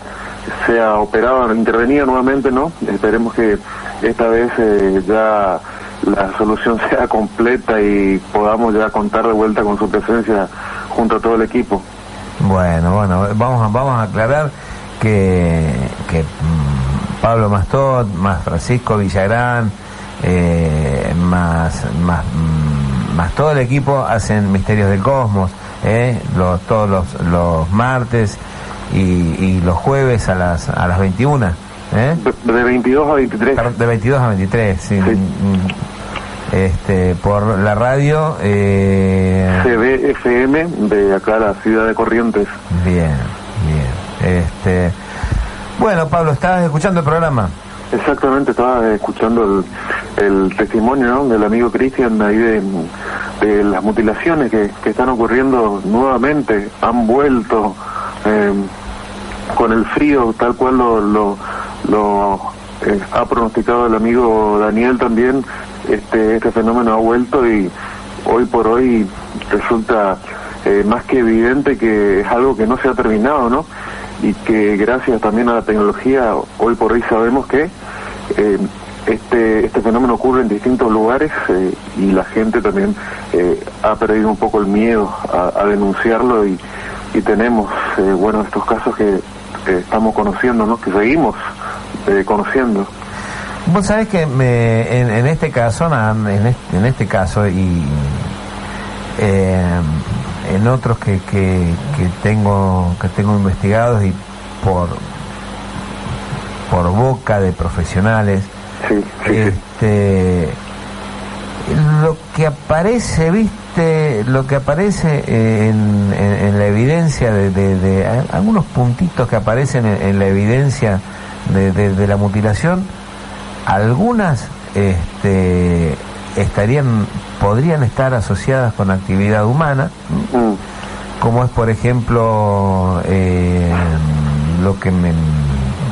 S9: sea operado, intervenido nuevamente, ¿no? Esperemos que esta vez eh, ya la solución sea completa y podamos ya contar de vuelta con su presencia junto a todo el equipo.
S1: Bueno, bueno, vamos a, vamos a aclarar que, que mm, Pablo Mastot, más Francisco Villagrán, eh, más, más, mm, más todo el equipo hacen Misterios del Cosmos, eh, los, todos los, los martes y, los jueves a las, a las 21.
S9: ¿eh? De 22 a 23.
S1: De 22 a 23, sí. Mm, mm. Este, por la radio...
S9: Eh... CBFM de acá, la ciudad de Corrientes.
S1: Bien, bien. Este, bueno, Pablo, ¿estabas escuchando el programa?
S9: Exactamente, estaba escuchando el, testimonio del amigo Cristian ahí de, de, las mutilaciones que, que, están ocurriendo nuevamente, han vuelto. Eh, con el frío, tal cual lo, lo, eh, ha pronosticado el amigo Daniel también, este, este fenómeno ha vuelto y hoy por hoy resulta eh, más que evidente que es algo que no se ha terminado, ¿no? Y que gracias también a la tecnología, hoy por hoy sabemos que eh, este, este fenómeno ocurre en distintos lugares y la gente también ha perdido un poco el miedo a, denunciarlo y, y tenemos, bueno, estos casos que que estamos conociendo, ¿no? que seguimos eh, conociendo.
S1: Vos sabés que me, en, este caso, en este, caso y eh, en otros que, que, tengo que tengo investigados y por por boca de profesionales, este, lo que aparece, viste lo que aparece en, la evidencia de, algunos puntitos que aparecen en, la evidencia de, la mutilación, algunas este, estarían, podrían estar asociadas con actividad humana, mm. como es por ejemplo eh, lo que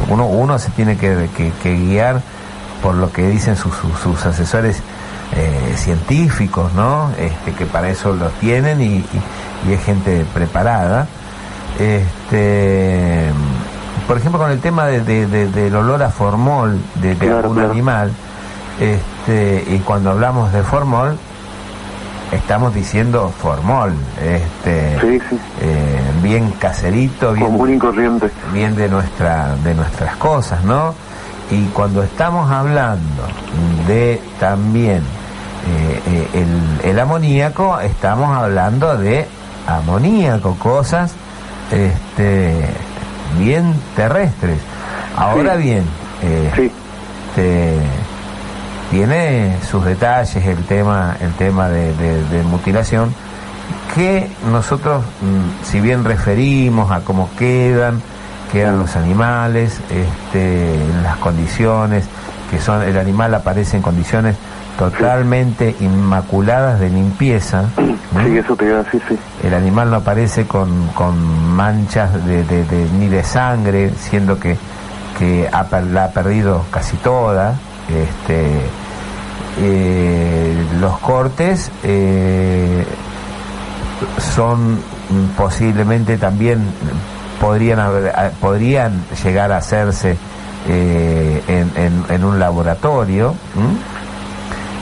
S1: uno, uno se tiene que, guiar por lo que dicen sus, sus asesores eh, científicos, ¿no? Este, que para eso los tienen y, es gente preparada. Este, por ejemplo, con el tema de, del olor a formol de, algún animal, este, y cuando hablamos de formol, estamos diciendo formol, este, eh, bien caserito, bien, bien de nuestra, de nuestras cosas, ¿no? Y cuando estamos hablando de también eh, eh, el, amoníaco, estamos hablando de amoníaco, cosas este, bien terrestres. Ahora bien, eh, tiene sus detalles el tema, el tema de, mutilación, que nosotros, mm, si bien referimos a cómo quedan, quedan los animales, este, las condiciones, que son, el animal aparece en condiciones totalmente inmaculadas de limpieza.
S9: Sí, eso te iba a decir, sí.
S1: El animal no aparece con, con manchas de, de, ni de sangre, siendo que, que ha, la ha perdido casi toda. Este, eh, los cortes eh, son posiblemente también podrían podrían llegar a hacerse eh, en, en, un laboratorio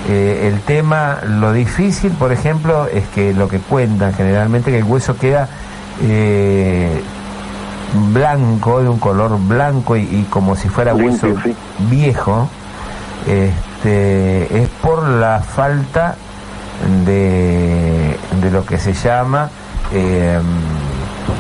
S1: eh, el tema, lo difícil, por ejemplo, es que lo que cuentan generalmente que el hueso queda eh, blanco, de un color blanco y, como si fuera hueso viejo. este, es por la falta de, de lo que se llama, eh,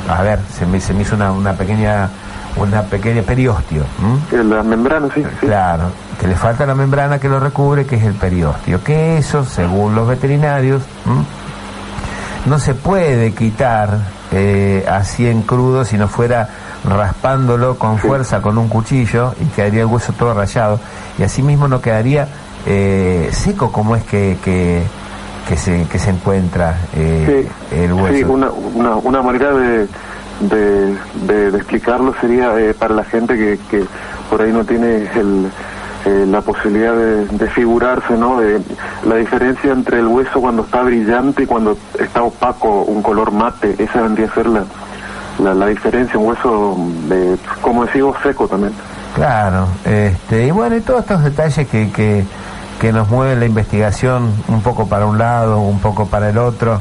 S1: a ver, se me, se me hizo una, una pequeña una pequeña periostio.
S9: La membrana, sí,
S1: Claro, que le falta la membrana que lo recubre, que es el periostio. Que eso, según los veterinarios, no se puede quitar eh, así en crudo si no fuera raspándolo con fuerza con un cuchillo y quedaría el hueso todo rayado y así mismo no quedaría eh, seco como es que, que, que, se, que se encuentra eh, el hueso.
S9: Sí, una, una, una manera de de, de, explicarlo sería eh, para la gente que, que, por ahí no tiene el, eh, la posibilidad de, figurarse, ¿no? De la diferencia entre el hueso cuando está brillante y cuando está opaco, un color mate, esa vendría a ser la, la, diferencia, un hueso, de, como decimos, seco también.
S1: Claro, este, y bueno, y todos estos detalles que, que, que nos mueven la investigación un poco para un lado, un poco para el otro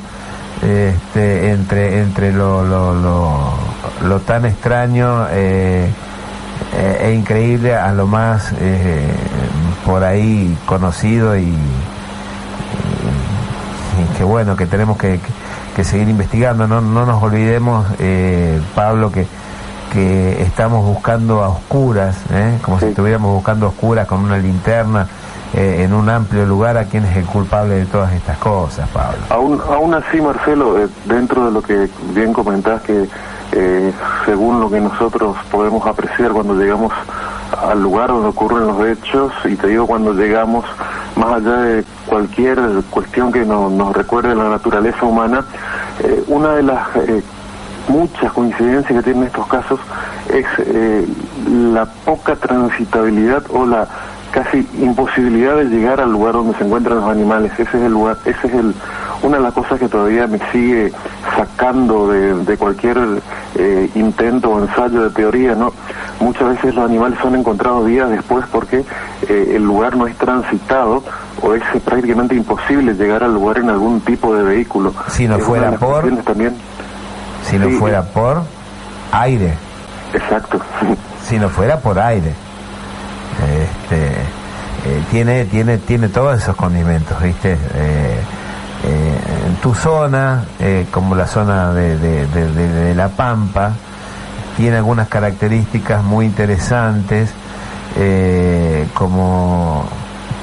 S1: este, entre, entre lo, lo, lo, tan extraño eh, eh, e increíble a lo más eh, por ahí conocido y, y, que bueno, que tenemos que, que, seguir investigando. No, no nos olvidemos, Pablo, que, que estamos buscando a oscuras, como si estuviéramos buscando a oscuras con una linterna eh, en un amplio lugar a quién es el culpable de todas estas cosas, Pablo.
S9: Aún, aún así, Marcelo, eh, dentro de lo que bien comentás, que eh, según lo que nosotros podemos apreciar cuando llegamos al lugar donde ocurren los hechos, y te digo cuando llegamos, más allá de cualquier cuestión que nos recuerde la naturaleza humana, una de las muchas coincidencias que tienen estos casos es la poca transitabilidad o la casi imposibilidad de llegar al lugar donde se encuentran los animales. Ese es el lugar, ese es el, una de las cosas que todavía me sigue sacando de, cualquier eh, intento o ensayo de teoría, ¿no? Muchas veces los animales son encontrados días después porque eh, el lugar no es transitado o es prácticamente imposible llegar al lugar en algún tipo de vehículo.
S1: Si no fuera por...
S9: También,
S1: si no fuera por aire.
S9: Exacto.
S1: Si no fuera por aire. Este, eh, tiene, tiene, tiene todos esos condimentos, ¿viste? Eh, eh, en tu zona, como la zona de, de, La Pampa, tiene algunas características muy interesantes, como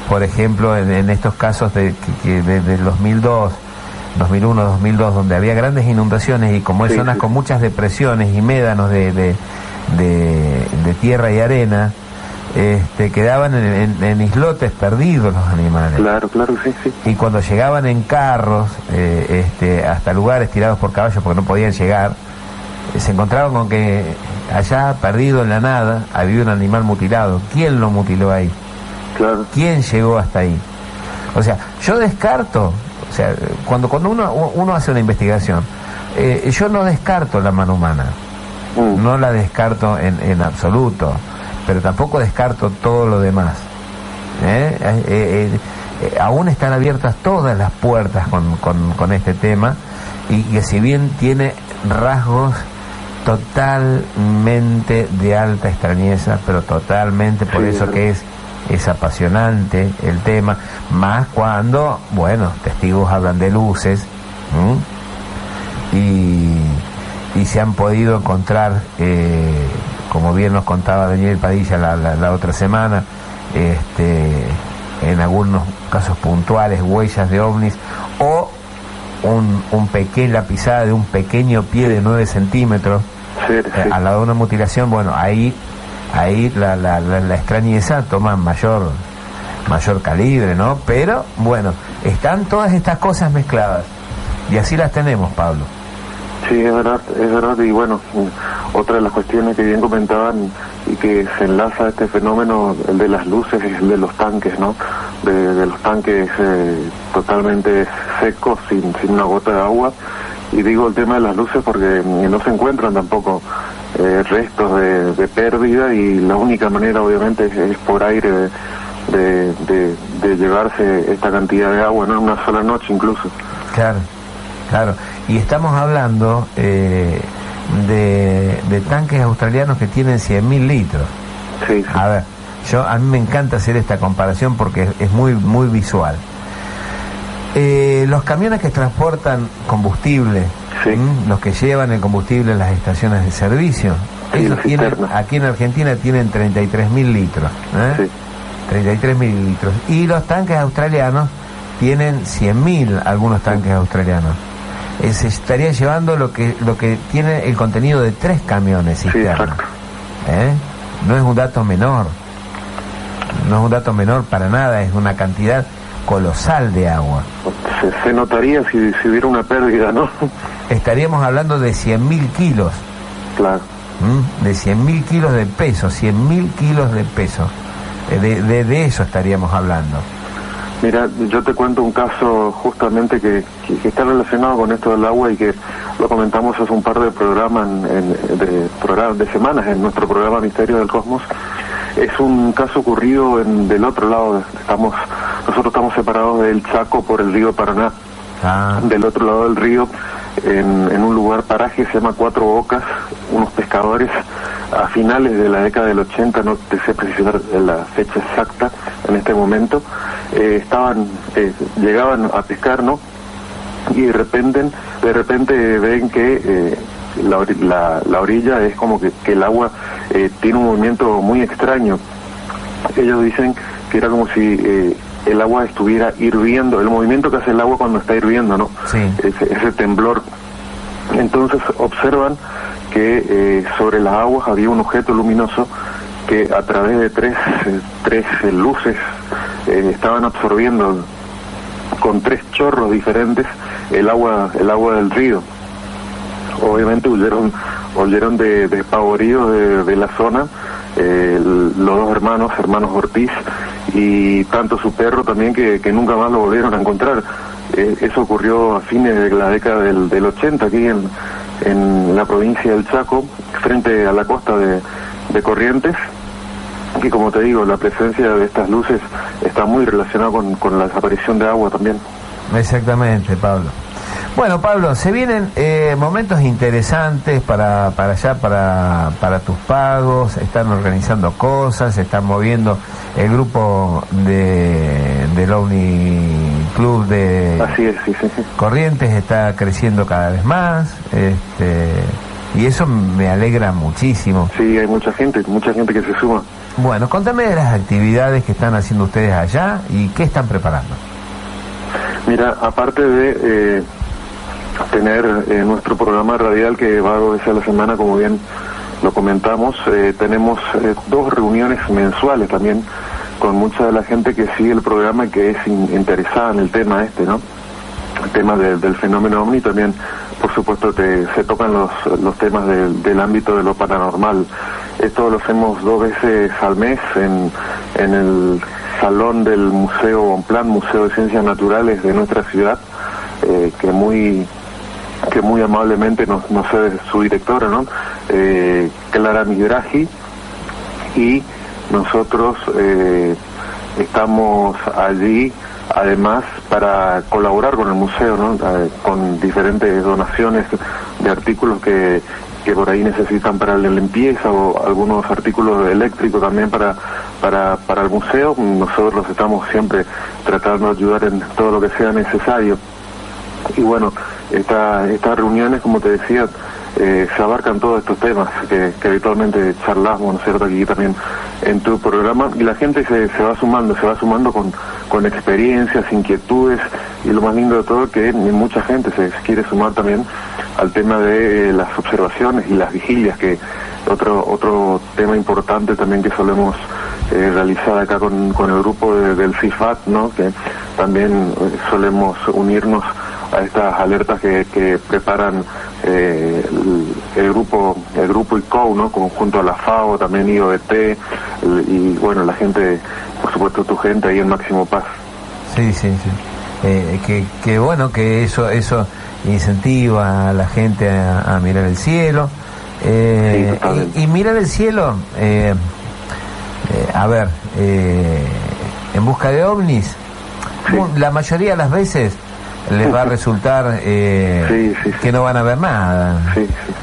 S1: por ejemplo en, estos casos de, que, del 2002, 2001, 2002, donde había grandes inundaciones y como hay zonas con muchas depresiones y médanos de, de tierra y arena, este, quedaban en, islotes perdidos los animales.
S9: Claro, claro, sí, sí.
S1: Y cuando llegaban en carros eh, este, hasta lugares tirados por caballos porque no podían llegar, eh, se encontraban con que allá, perdido en la nada, había un animal mutilado. ¿Quién lo mutiló ahí?
S9: Claro.
S1: ¿Quién llegó hasta ahí? O sea, yo descarto, o sea, cuando, cuando uno, uno hace una investigación, eh, yo no descarto la mano humana, mm. no la descarto en, en absoluto pero tampoco descarto todo lo demás. ¿eh? Eh, eh, aún están abiertas todas las puertas con, con, este tema y que si bien tiene rasgos totalmente de alta extrañeza, pero totalmente por eso que es es apasionante el tema, más cuando, bueno, testigos hablan de luces y, y se han podido encontrar eh, como bien nos contaba Daniel Padilla la, otra semana, este, en algunos casos puntuales, huellas de ovnis, o un, un pequeño, la pisada de un pequeño pie de 9 centímetros eh, al lado de una mutilación, bueno, ahí, ahí la, la, la, extrañeza toma mayor, mayor calibre, ¿no? Pero, bueno, están todas estas cosas mezcladas. Y así las tenemos, Pablo.
S9: Sí, es verdad, es verdad. Y bueno, otra de las cuestiones que bien comentaban y que se enlaza a este fenómeno, el de las luces, es el de los tanques, ¿no? De, los tanques eh, totalmente secos, sin, sin una gota de agua. Y digo el tema de las luces porque no se encuentran tampoco eh, restos de, pérdida y la única manera obviamente es, por aire de, de, llevarse esta cantidad de agua, ¿no? En una sola noche incluso.
S1: Claro. Claro, y estamos hablando eh, de, tanques australianos que tienen 100.000 litros.
S9: Sí,
S1: A ver, Yo a mí me encanta hacer esta comparación porque es, muy muy visual. Eh, los camiones que transportan combustible, los que llevan el combustible en las estaciones de servicio, aquí en Argentina tienen 33 mil litros. ¿eh? 33 mil litros. Y los tanques australianos tienen 100 mil, algunos tanques australianos. Eh, se estaría llevando lo que lo que tiene el contenido de tres camiones cisternas. ¿Eh? No es un dato menor. No es un dato menor para nada, es una cantidad colosal de agua.
S9: Se, notaría si, si, hubiera una pérdida, ¿no?
S1: Estaríamos hablando de 100.000 kilos.
S9: Claro.
S1: ¿Mm? De 100.000 kilos de peso, 100.000 kilos de peso. Eh, de, de, eso estaríamos hablando.
S9: Mira, yo te cuento un caso justamente que, está relacionado con esto del agua y que lo comentamos hace un par de programas, en, de, programas de semanas en nuestro programa Misterio del Cosmos. Es un caso ocurrido en, del otro lado. Estamos, nosotros estamos separados del Chaco por el río Paraná. Ah. Del otro lado del río, en, en un lugar paraje se llama Cuatro Bocas, unos pescadores a finales de la década del 80, no te sé precisar la fecha exacta en este momento, eh, estaban, eh, llegaban a pescar, ¿no? Y de repente, de repente ven que eh, la, la, orilla es como que, el agua tiene un movimiento muy extraño. Ellos dicen que era como si el agua estuviera hirviendo, el movimiento que hace el agua cuando está hirviendo, ¿no? Ese, ese temblor. Entonces observan que eh, sobre las aguas había un objeto luminoso que a través de tres, eh, tres eh, luces estaban absorbiendo con tres chorros diferentes el agua, el agua del río. Obviamente huyeron, huyeron de, de de, la zona los dos hermanos, hermanos Ortiz, y tanto su perro también que, nunca más lo volvieron a encontrar. eso ocurrió a fines de la década del, del 80 aquí en, en la provincia del Chaco, frente a la costa de, Corrientes, y como te digo, la presencia de estas luces está muy relacionada con, la desaparición de agua también.
S1: Exactamente, Pablo. Bueno, Pablo, se vienen eh, momentos interesantes para, para allá, para, para tus pagos, están organizando cosas, están moviendo el grupo de, del OVNI Club de Corrientes está creciendo cada vez más, este, y eso me alegra muchísimo.
S9: Sí, hay mucha gente, mucha gente que se suma.
S1: Bueno, contame de las actividades que están haciendo ustedes allá y qué están preparando.
S9: Mira, aparte de eh, tener eh, nuestro programa radial que va dos veces a la semana, como bien lo comentamos, eh, tenemos dos reuniones mensuales también con mucha de la gente que sigue el programa y que es interesada en el tema este, ¿no? El tema del fenómeno OVNI también, por supuesto, que se tocan los, los temas del ámbito de lo paranormal. Esto lo hacemos dos veces al mes en, en el salón del Museo Plan, Museo de Ciencias Naturales de nuestra ciudad, eh, que muy que muy amablemente nos, nos cede su directora, ¿no? Eh, Clara Migraji, y nosotros eh, estamos allí además para colaborar con el museo, ¿no? Eh, con diferentes donaciones de artículos que, que por ahí necesitan para la limpieza o algunos artículos eléctricos también para, para, para el museo. Nosotros estamos siempre tratando de ayudar en todo lo que sea necesario. Y bueno, esta, estas reuniones, como te decía, eh, se abarcan todos estos temas que, habitualmente charlamos, ¿no es cierto?, aquí también en tu programa, y la gente se, se va sumando, se va sumando con, con experiencias, inquietudes, y lo más lindo de todo que mucha gente se quiere sumar también al tema de las observaciones y las vigilias, que otro otro tema importante también que solemos eh, realizar acá con, con el grupo del CIFAT, ¿no?, que también eh, solemos unirnos a estas alertas que, que preparan eh, el, grupo el grupo ICO, ¿no? Conjunto a la FAO, también IOET y bueno, la gente, por supuesto tu gente ahí en Máximo Paz.
S1: Sí, sí, sí. Eh, que, que bueno, que eso eso incentiva a la gente a, mirar el cielo. Eh, y, mirar el cielo, a ver, en busca de ovnis, la mayoría de las veces les va a resultar eh, que no van a ver nada.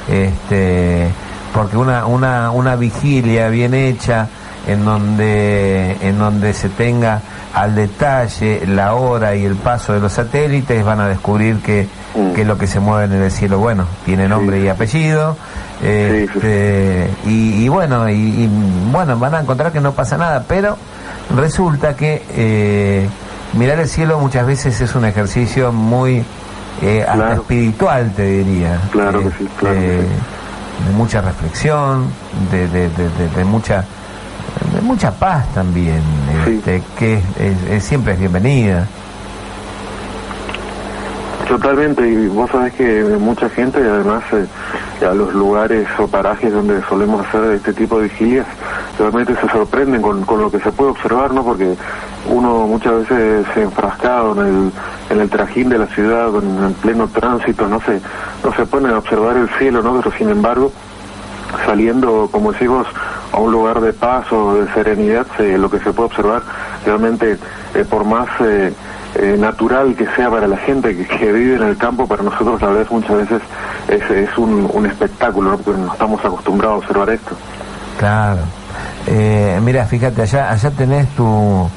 S1: Este, porque una, una, una vigilia bien hecha en donde, en donde se tenga al detalle la hora y el paso de los satélites, van a descubrir que, mm. que lo que se mueve en el cielo, bueno, tiene nombre y apellido. Este, y, bueno, y, bueno, van a encontrar que no pasa nada, pero resulta que eh, mirar el cielo muchas veces es un ejercicio muy eh, espiritual, te diría.
S9: Claro que sí, claro
S1: de mucha reflexión, de, de, de, mucha de mucha paz también, este, que es, siempre es bienvenida.
S9: Totalmente, y vos sabés que mucha gente, además, eh, a los lugares o parajes donde solemos hacer este tipo de vigilias, realmente se sorprenden con, con lo que se puede observar, ¿no? Porque uno muchas veces se enfrascado en el, en el trajín de la ciudad, en el pleno tránsito, no se, no se pone a observar el cielo, ¿no? Pero sin embargo, saliendo, como decimos, a un lugar de paz o de serenidad, lo que se puede observar realmente, eh, por más eh, eh, natural que sea para la gente que, vive en el campo, para nosotros la verdad muchas veces es, es un, un espectáculo, ¿no? porque no estamos acostumbrados a observar esto.
S1: Claro. Mira, fíjate, allá, allá tenés tu...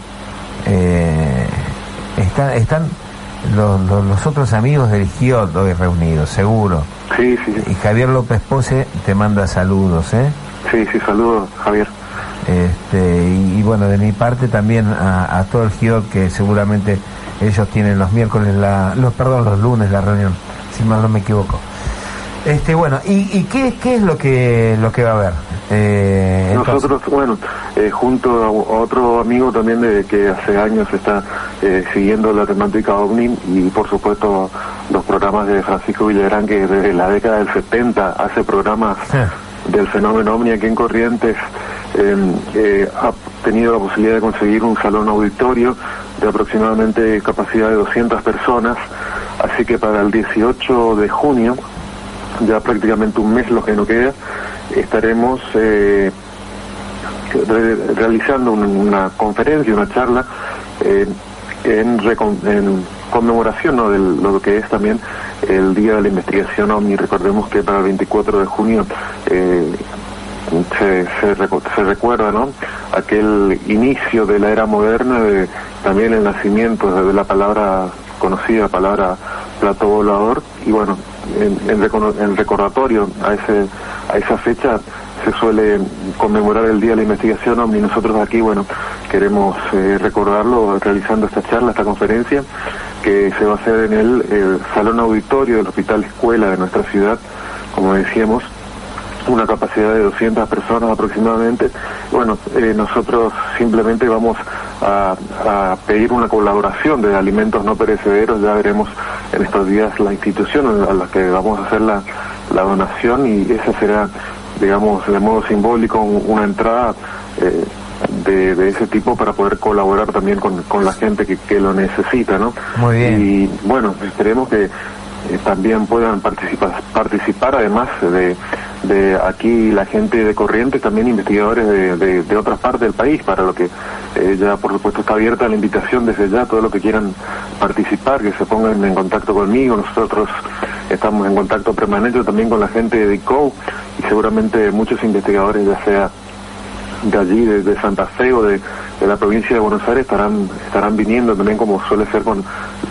S1: están los, los, otros amigos del GIOT hoy reunidos, seguro.
S9: Sí, sí,
S1: Y Javier López Pose te manda saludos, ¿eh?
S9: Sí, sí, saludos, Javier.
S1: Este, y, bueno, de mi parte también a, todo el GIOT que seguramente ellos tienen los miércoles, la, los, perdón, los lunes la reunión, si mal no me equivoco. Este, bueno, ¿y, y qué, qué es lo que, lo que va a haber?
S9: Eh, Nosotros, bueno, eh, junto a, otro amigo también de que hace años está eh, siguiendo la temática OVNI y por supuesto los programas de Francisco Villarán que desde la década del 70 hace programas del fenómeno OVNI aquí en Corrientes, em, ha tenido la posibilidad de conseguir un salón auditorio de aproximadamente capacidad de 200 personas, así que para el 18 de junio ya prácticamente un mes lo que no queda, estaremos eh, realizando una, conferencia, una charla eh, en, conmemoración de lo que es también el Día de la Investigación OVNI. Recordemos que para el 24 de junio eh, se, se, recuerda ¿no? aquel inicio de la era moderna, de, también el nacimiento de la palabra conocida, palabra plato volador, y bueno, en, recordatorio a, ese, a esa fecha se suele conmemorar el Día de la Investigación y nosotros aquí, bueno, queremos eh, recordarlo realizando esta charla, esta conferencia, que se va a hacer en el, Salón Auditorio del Hospital Escuela de nuestra ciudad, como decíamos, una capacidad de 200 personas aproximadamente. Bueno, eh, nosotros simplemente vamos a, pedir una colaboración de alimentos no perecederos, ya veremos en estos días la institución a la que vamos a hacer la, donación y esa será, digamos, de modo simbólico una entrada. Eh, de, ese tipo para poder colaborar también con, con la gente que, que lo necesita, ¿no?
S1: Muy bien.
S9: Y bueno, esperemos que eh, también puedan participar, participar además de, de aquí la gente de Corrientes, también investigadores de, de, otras partes del país, para lo que eh, ya por supuesto está abierta la invitación desde ya, todo lo que quieran participar, que se pongan en contacto conmigo, nosotros estamos en contacto permanente también con la gente de ICO y seguramente muchos investigadores ya sea de allí, de, Santa Fe o de, la provincia de Buenos Aires estarán estarán viniendo también como suele ser con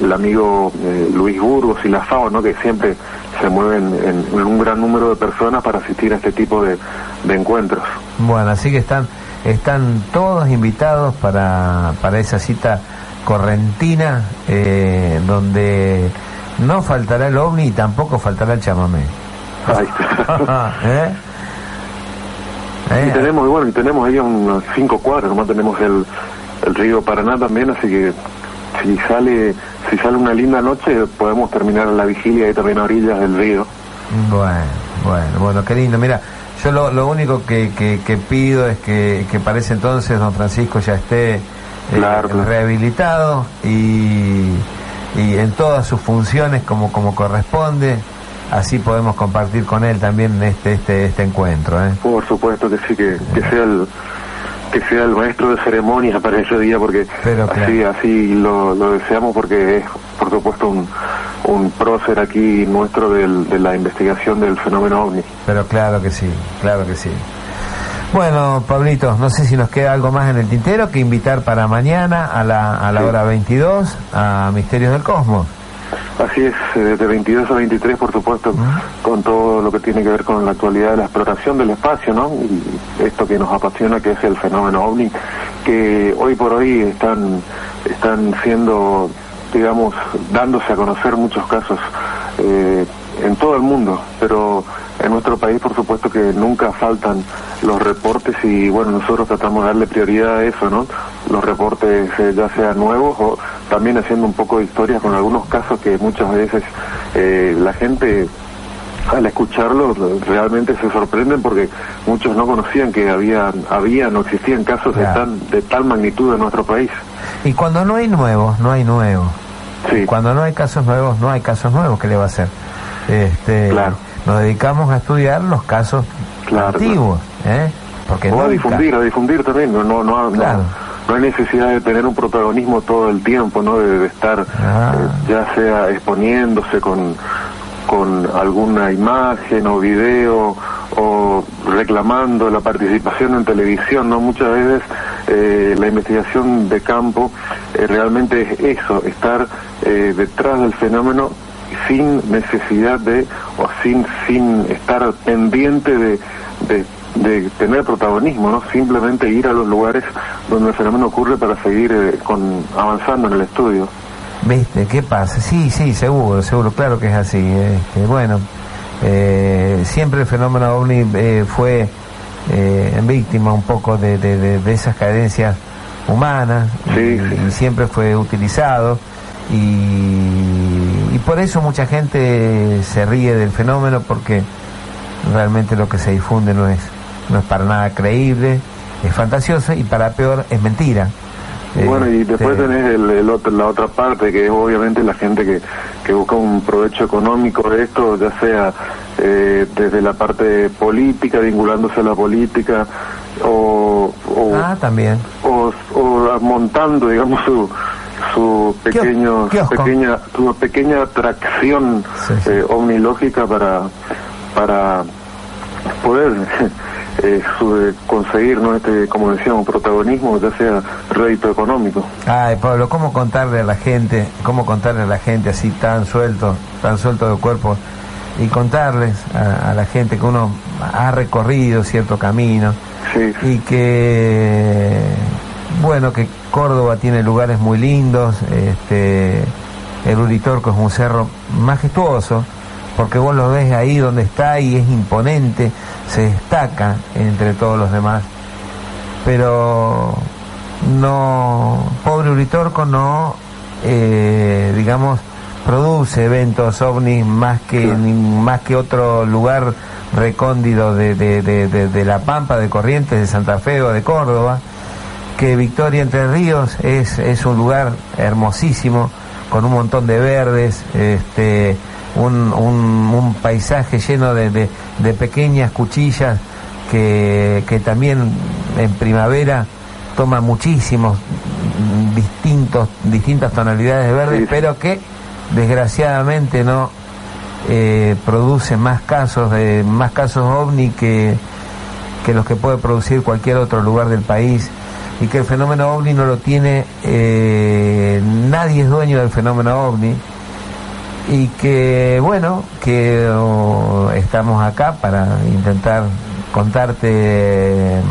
S9: el amigo eh, Luis Burgos y la FAO, ¿no? que siempre se mueven en, un gran número de personas para asistir a este tipo de, encuentros.
S1: Bueno, así que están están todos invitados para, para esa cita correntina eh, donde no faltará el ovni y tampoco faltará el chamamé.
S9: ¿Eh? Y tenemos, bueno, y tenemos ahí unos cinco cuadros, nomás tenemos el, el río Paraná también, así que si sale si sale una linda noche podemos terminar la vigilia ahí también a orillas del río.
S1: Bueno, bueno, bueno, qué lindo. Mira, yo lo, lo único que, que, pido es que, que para ese entonces don Francisco ya esté eh, rehabilitado y, y en todas sus funciones como, como corresponde así podemos compartir con él también este este este encuentro. ¿eh?
S9: Por supuesto que sí, que, que sea el que sea el maestro de ceremonias para ese día, porque así así lo, lo, deseamos, porque es, por supuesto, un, un prócer aquí nuestro del, de la investigación del fenómeno ovni.
S1: Pero claro que sí, claro que sí. Bueno, Pablito, no sé si nos queda algo más en el tintero que invitar para mañana a la, a la hora 22 a Misterios del Cosmos.
S9: Así es, eh, de 22 a 23, por supuesto, con todo lo que tiene que ver con la actualidad de la exploración del espacio, ¿no? Y esto que nos apasiona, que es el fenómeno ovni, que hoy por hoy están, están siendo, digamos, dándose a conocer muchos casos eh, en todo el mundo, pero en nuestro país, por supuesto, que nunca faltan los reportes y, bueno, nosotros tratamos de darle prioridad a eso, ¿no? Los reportes, eh, ya sean nuevos o también haciendo un poco de historia con algunos casos que muchas veces eh, la gente al escucharlos realmente se sorprenden porque muchos no conocían que había, había no existían casos de, tan, de tal magnitud en nuestro país.
S1: Y cuando no hay nuevos, no hay nuevos. Sí. Cuando no hay casos nuevos, no hay casos nuevos, ¿qué le va a hacer? Este,
S9: claro.
S1: Nos dedicamos a estudiar los casos antiguos, ¿eh?
S9: Porque o a difundir, a difundir también, no, no, no, no hay necesidad de tener un protagonismo todo el tiempo, ¿no? De, estar ah. eh, ya sea exponiéndose con, con alguna imagen o video o reclamando la participación en televisión, ¿no? Muchas veces eh, la investigación de campo eh, realmente es eso, estar detrás del fenómeno sin necesidad de o sin sin estar pendiente de, de de tener protagonismo, ¿no? Simplemente ir a los lugares donde el fenómeno ocurre para seguir eh, con, avanzando en el estudio.
S1: ¿Viste? ¿Qué pasa? Sí, sí, seguro, seguro, claro que es así. Este, bueno, eh, siempre el fenómeno ovni eh, fue víctima un poco de, de, esas cadencias humanas y, siempre fue utilizado y, y por eso mucha gente se ríe del fenómeno porque realmente lo que se difunde no es no es para nada creíble, es fantasioso y para peor es mentira.
S9: Bueno, y después este, tenés el, otro, la otra parte, que es obviamente la gente que, que busca un provecho económico de esto, ya sea eh, desde la parte política, vinculándose a la política, o,
S1: ah, también.
S9: o, montando, digamos, su, su pequeño, pequeña, su pequeña atracción eh, omnilógica para, para poder eh, conseguir, ¿no? este, como decíamos, protagonismo, ya sea rédito económico.
S1: Ay, Pablo, ¿cómo contarle a la gente, cómo contarle a la gente así tan suelto, tan suelto de cuerpo, y contarles a, la gente que uno ha recorrido cierto camino y que, bueno, que Córdoba tiene lugares muy lindos, este, el Uritorco es un cerro majestuoso, porque vos lo ves ahí donde está y es imponente, se destaca entre todos los demás. Pero no, pobre Uritorco no, eh, digamos, produce eventos ovnis más que más que otro lugar recóndido de, de, de, La Pampa, de Corrientes, de Santa Fe o de Córdoba, que Victoria Entre Ríos es, es un lugar hermosísimo, con un montón de verdes, este, un, un, paisaje lleno de, de, pequeñas cuchillas que, que, también en primavera toma muchísimos distintos distintas tonalidades de verde pero que desgraciadamente no eh, produce más casos de más casos ovni que, que los que puede producir cualquier otro lugar del país. Y que el fenómeno ovni no lo tiene eh, nadie es dueño del fenómeno ovni y que bueno, que oh, estamos acá para intentar contarte eh,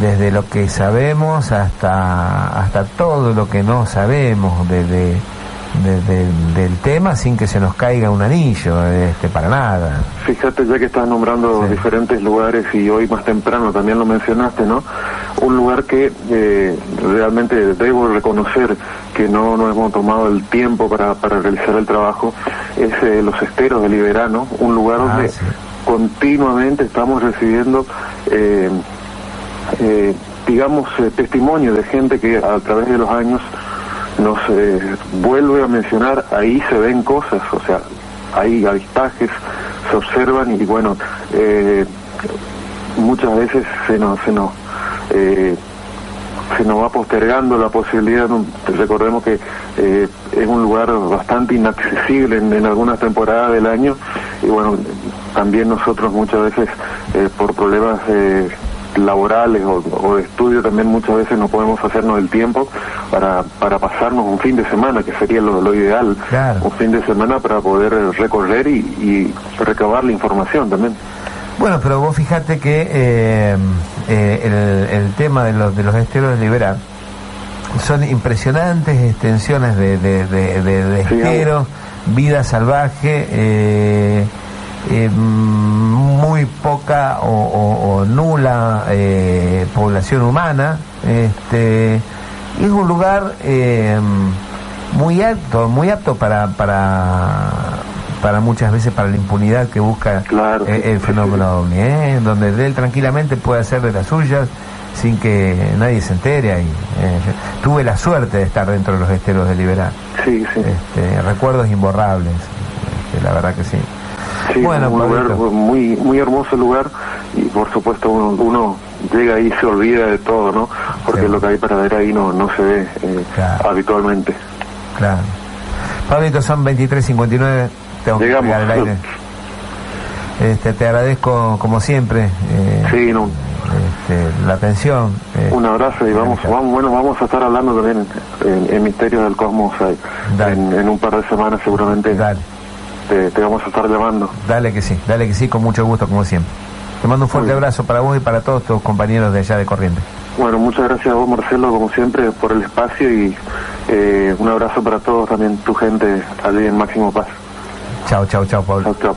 S1: desde lo que sabemos hasta hasta todo lo que no sabemos desde del tema sin que se nos caiga un anillo, este, para nada.
S9: Fíjate, ya que estás nombrando diferentes lugares y hoy más temprano también lo mencionaste, ¿no? Un lugar que eh, realmente debo reconocer que no nos hemos tomado el tiempo para, para realizar el trabajo es eh, los esteros de Liberano, un lugar ah, donde continuamente estamos recibiendo eh, digamos, testimonio de gente que a través de los años nos eh, vuelve a mencionar, ahí se ven cosas, o sea, hay avistajes, se observan y bueno, eh, muchas veces se nos, se nos, eh, se nos va postergando la posibilidad, recordemos que es un lugar bastante inaccesible en, algunas temporadas del año y bueno, también nosotros muchas veces eh, por problemas laborales o, de estudio también muchas veces no podemos hacernos el tiempo para, para pasarnos un fin de semana, que sería lo, ideal, un fin de semana para poder recorrer y, recabar la información también.
S7: Bueno, pero vos fíjate que eh, eh, el, tema de los, de los esteros de Liberar son impresionantes extensiones de, de, de, esteros, vida salvaje. Eh, eh, muy poca o, nula eh, población humana. Este, es un lugar muy apto, muy apto para, para, para muchas veces para la impunidad que busca el, fenómeno OVNI, donde él tranquilamente puede hacer de las suyas sin que nadie se entere. Y, tuve la suerte de estar dentro de los esteros de Liberar.
S9: Sí, sí.
S7: Este, recuerdos imborrables, este, la verdad que sí.
S9: Sí, bueno, un lugar muy muy hermoso lugar y por supuesto uno, llega ahí y se olvida de todo, ¿no? Porque lo que hay para ver ahí no, no se ve eh, habitualmente.
S7: Claro. Pablito, son 23.59, tengo Llegamos. que el aire. Este, te agradezco como siempre.
S9: Eh, sí, no.
S7: Este, la atención.
S9: Eh, un abrazo y vamos, vamos, bueno, vamos a estar hablando también en, Misterios del Cosmos en, en, un par de semanas seguramente.
S7: Dale
S9: te, vamos a estar llamando.
S7: Dale que sí, dale que sí, con mucho gusto, como siempre. Te mando un fuerte abrazo para vos y para todos tus compañeros de allá de Corriente.
S9: Bueno, muchas gracias a vos, Marcelo, como siempre, por el espacio y eh, un abrazo para todos, también tu gente allí en Máximo Paz.
S7: Chao, chao, chao, Pablo.
S9: Chao, chao.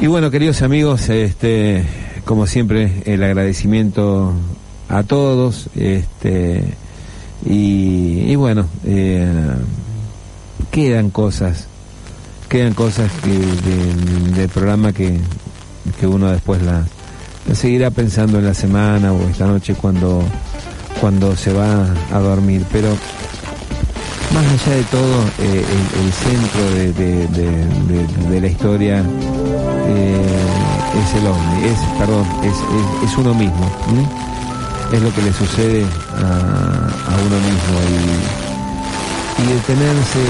S1: Y bueno, queridos amigos, este, como siempre, el agradecimiento a todos, este, y, bueno, eh, quedan cosas quedan cosas del programa que, uno después la, seguirá pensando en la semana o esta noche cuando, cuando se va a dormir. Pero más allá de todo, eh, el, centro de, la historia eh, es el hombre, es, perdón, es, es, uno mismo. Es lo que le sucede a, a uno mismo. Y, y detenerse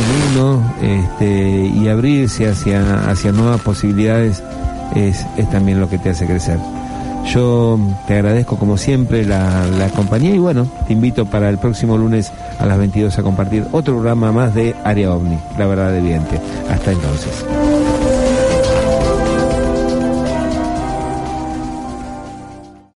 S1: en uno este, y abrirse hacia, hacia nuevas posibilidades es, es también lo que te hace crecer. Yo te agradezco como siempre la, la, compañía y bueno, te invito para el próximo lunes a las 22 a compartir otro programa más de Área OVNI, la verdad evidente. Hasta entonces.